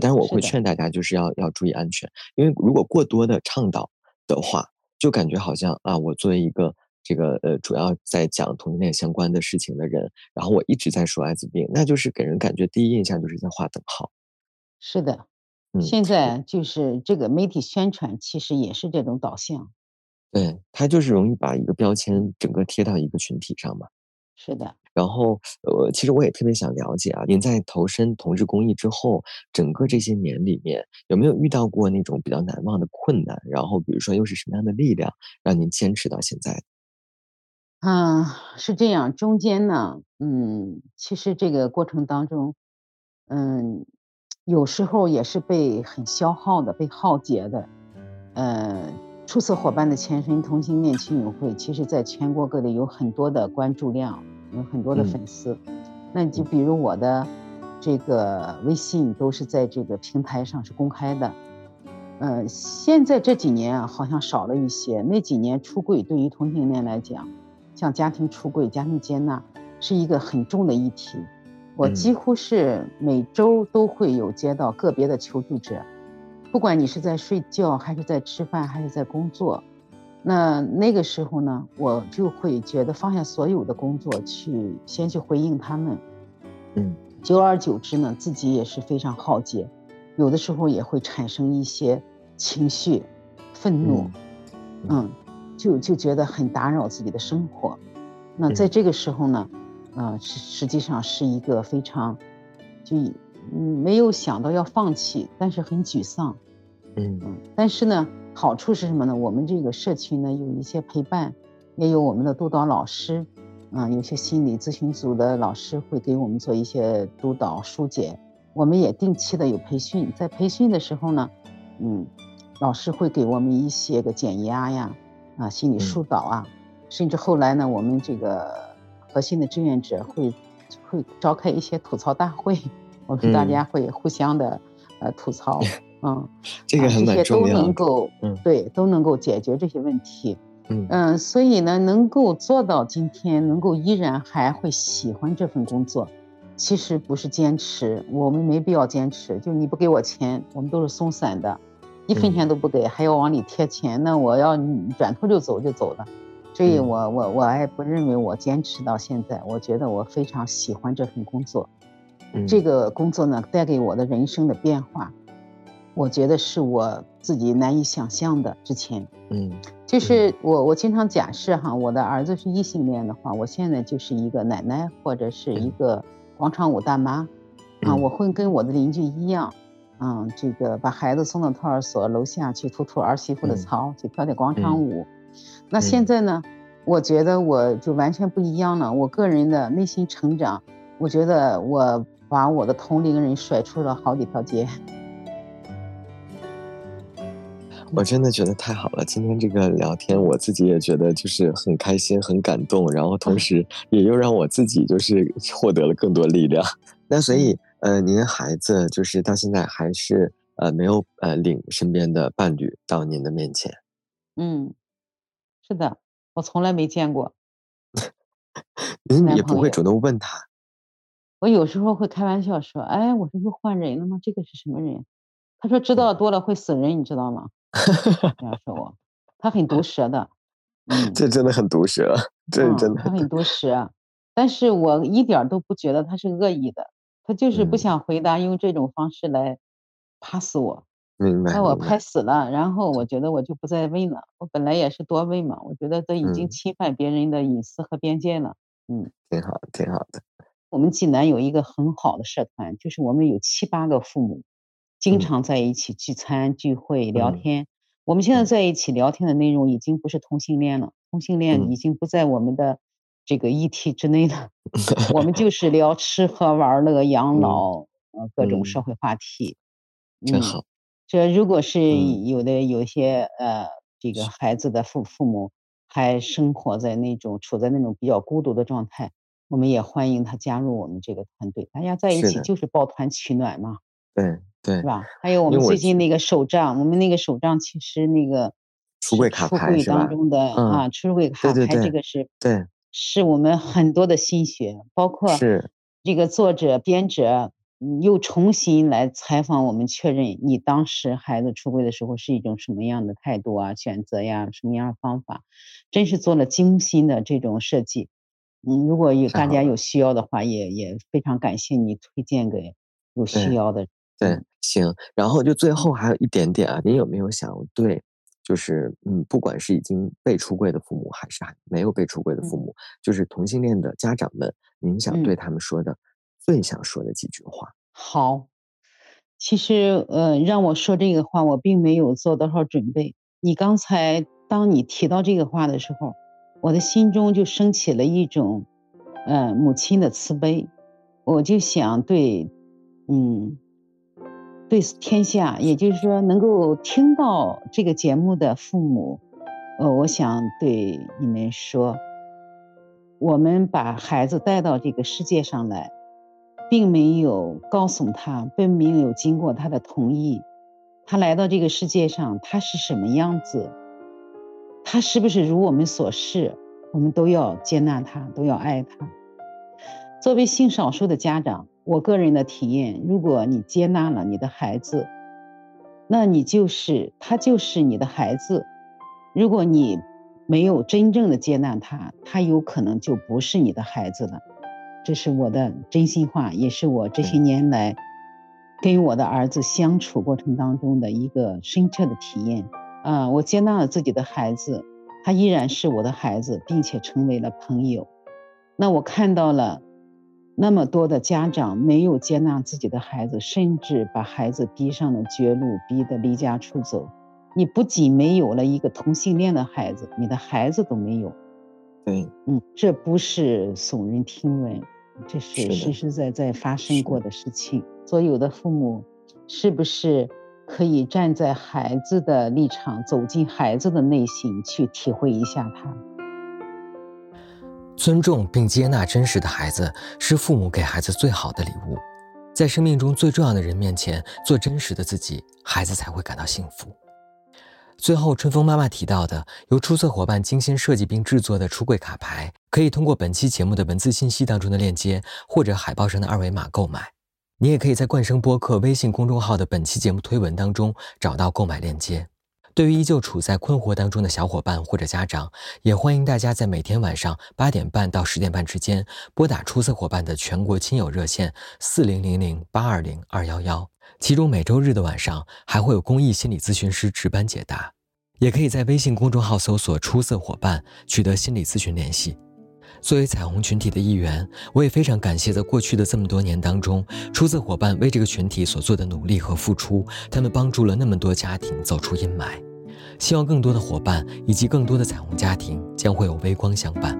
但是我会劝大家，就是要要注意安全，因为如果过多的倡导的话，就感觉好像啊，我作为一个这个呃主要在讲同性恋相关的事情的人，然后我一直在说艾滋病，那就是给人感觉第一印象就是在画等号。是的，现在就是这个媒体宣传其实也是这种导向。对，它就是容易把一个标签整个贴到一个群体上嘛。是的。然后，呃，其实我也特别想了解啊，您在投身同志公益之后，整个这些年里面，有没有遇到过那种比较难忘的困难？然后，比如说又是什么样的力量让您坚持到现在？嗯，是这样，中间呢，嗯，其实这个过程当中，嗯，有时候也是被很消耗的，被耗竭的。呃，初次伙伴的前身同性恋亲友会，其实在全国各地有很多的关注量，有很多的粉丝。那你就比如我的这个微信都是在这个平台上是公开的。呃，现在这几年啊，好像少了一些。那几年出柜对于同性恋来讲，像家庭出柜、家庭接纳是一个很重的议题。我几乎是每周都会有接到个别的求助者。不管你是在睡觉，还是在吃饭，还是在工作，那那个时候呢，我就会觉得放下所有的工作，去先去回应他们。嗯，久而久之呢，自己也是非常耗竭，有的时候也会产生一些情绪，愤怒，嗯，就就觉得很打扰自己的生活。那在这个时候呢，啊，实实际上是一个非常，就。嗯，没有想到要放弃，但是很沮丧。嗯嗯，但是呢，好处是什么呢？我们这个社区呢有一些陪伴，也有我们的督导老师，啊，有些心理咨询组的老师会给我们做一些督导疏解。我们也定期的有培训，在培训的时候呢，嗯，老师会给我们一些个减压呀，啊，心理疏导啊，甚至后来呢，我们这个核心的志愿者会会召开一些吐槽大会。我们大家会互相的，呃，吐槽，嗯，这个很这些都能够，嗯，对，都能够解决这些问题，嗯嗯，所以呢，能够做到今天，能够依然还会喜欢这份工作，其实不是坚持，我们没必要坚持，就你不给我钱，我们都是松散的，一分钱都不给，还要往里贴钱，那我要转头就走就走了，所以我我我还不认为我坚持到现在，我觉得我非常喜欢这份工作。这个工作呢，带给我的人生的变化，我觉得是我自己难以想象的。之前，嗯，就是我我经常假设哈，我的儿子是异性恋的话，我现在就是一个奶奶或者是一个广场舞大妈，啊，我会跟我的邻居一样，嗯，这个把孩子送到托儿所楼下去吐吐儿媳妇的槽，去跳跳广场舞。那现在呢，我觉得我就完全不一样了。我个人的内心成长，我觉得我。把我的同龄人甩出了好几条街，我真的觉得太好了。今天这个聊天，我自己也觉得就是很开心、很感动，然后同时也又让我自己就是获得了更多力量。那所以，呃，您的孩子就是到现在还是呃没有呃领身边的伴侣到您的面前？嗯，是的，我从来没见过。您也不会主动问他？我有时候会开玩笑说：“哎，我说又换人了吗？这个是什么人？”他说：“知道多了会死人，你知道吗？”这样说我，他很毒舌的。嗯，这真的很毒舌，这真的。他很毒舌，但是我一点都不觉得他是恶意的，他就是不想回答，用这种方式来怕死我，明白？把我拍死了，然后我觉得我就不再问了。我本来也是多问嘛，我觉得这已经侵犯别人的隐私和边界了。嗯，挺好，挺好的。我们济南有一个很好的社团，就是我们有七八个父母，经常在一起聚餐、聚会、聊天。我们现在在一起聊天的内容已经不是同性恋了，同性恋已经不在我们的这个议题之内了。我们就是聊吃喝玩乐、养老，呃，各种社会话题。真好。这如果是有的有些呃，这个孩子的父父母还生活在那种处在那种比较孤独的状态。我们也欢迎他加入我们这个团队，大家在一起就是抱团取暖嘛。对对，是吧？还有我们最近那个手账，我们那个手账其实那个出柜卡牌当中的啊，出柜卡牌这个是对，是我们很多的心血，包括是这个作者编者又重新来采访我们，确认你当时孩子出柜的时候是一种什么样的态度啊、选择呀、什么样的方法，真是做了精心的这种设计。嗯，如果有大家有需要的话，也也非常感谢你推荐给有需要的。对，行。然后就最后还有一点点啊，您有没有想对就是嗯，不管是已经被出柜的父母，还是还没有被出柜的父母，就是同性恋的家长们，您想对他们说的最想说的几句话？好，其实呃，让我说这个话，我并没有做多少准备。你刚才当你提到这个话的时候，我的心中就升起了一种呃母亲的慈悲，我就想对嗯。对天下，也就是说，能够听到这个节目的父母，呃，我想对你们说，我们把孩子带到这个世界上来，并没有告诉他，并没有经过他的同意，他来到这个世界上，他是什么样子，他是不是如我们所示，我们都要接纳他，都要爱他。作为性少数的家长。我个人的体验，如果你接纳了你的孩子，那你就是他就是你的孩子；如果你没有真正的接纳他，他有可能就不是你的孩子了。这是我的真心话，也是我这些年来跟我的儿子相处过程当中的一个深刻的体验。啊，我接纳了自己的孩子，他依然是我的孩子，并且成为了朋友。那我看到了。那么多的家长没有接纳自己的孩子，甚至把孩子逼上了绝路，逼得离家出走。你不仅没有了一个同性恋的孩子，你的孩子都没有。对，嗯，这不是耸人听闻，这是实实在在发生过的事情。所有的父母，是不是可以站在孩子的立场，走进孩子的内心，去体会一下他？尊重并接纳真实的孩子，是父母给孩子最好的礼物。在生命中最重要的人面前做真实的自己，孩子才会感到幸福。最后，春风妈妈提到的由出色伙伴精心设计并制作的出柜卡牌，可以通过本期节目的文字信息当中的链接，或者海报上的二维码购买。你也可以在冠生播客微信公众号的本期节目推文当中找到购买链接。对于依旧处在困惑当中的小伙伴或者家长，也欢迎大家在每天晚上八点半到十点半之间拨打出色伙伴的全国亲友热线四零零零八二零二幺幺，其中每周日的晚上还会有公益心理咨询师值班解答。也可以在微信公众号搜索“出色伙伴”取得心理咨询联系。作为彩虹群体的一员，我也非常感谢在过去的这么多年当中，出色伙伴为这个群体所做的努力和付出。他们帮助了那么多家庭走出阴霾。希望更多的伙伴以及更多的彩虹家庭将会有微光相伴。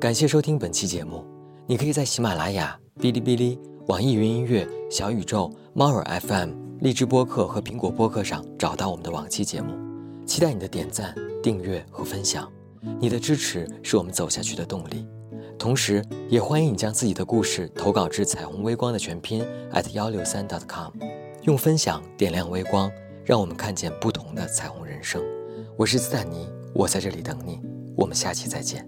感谢收听本期节目，你可以在喜马拉雅、哔哩哔哩、网易云音乐、小宇宙、猫耳 FM、荔枝播客和苹果播客上找到我们的往期节目。期待你的点赞。订阅和分享，你的支持是我们走下去的动力。同时，也欢迎你将自己的故事投稿至彩虹微光的全拼 at 幺六三 dot com，用分享点亮微光，让我们看见不同的彩虹人生。我是斯坦尼，我在这里等你。我们下期再见。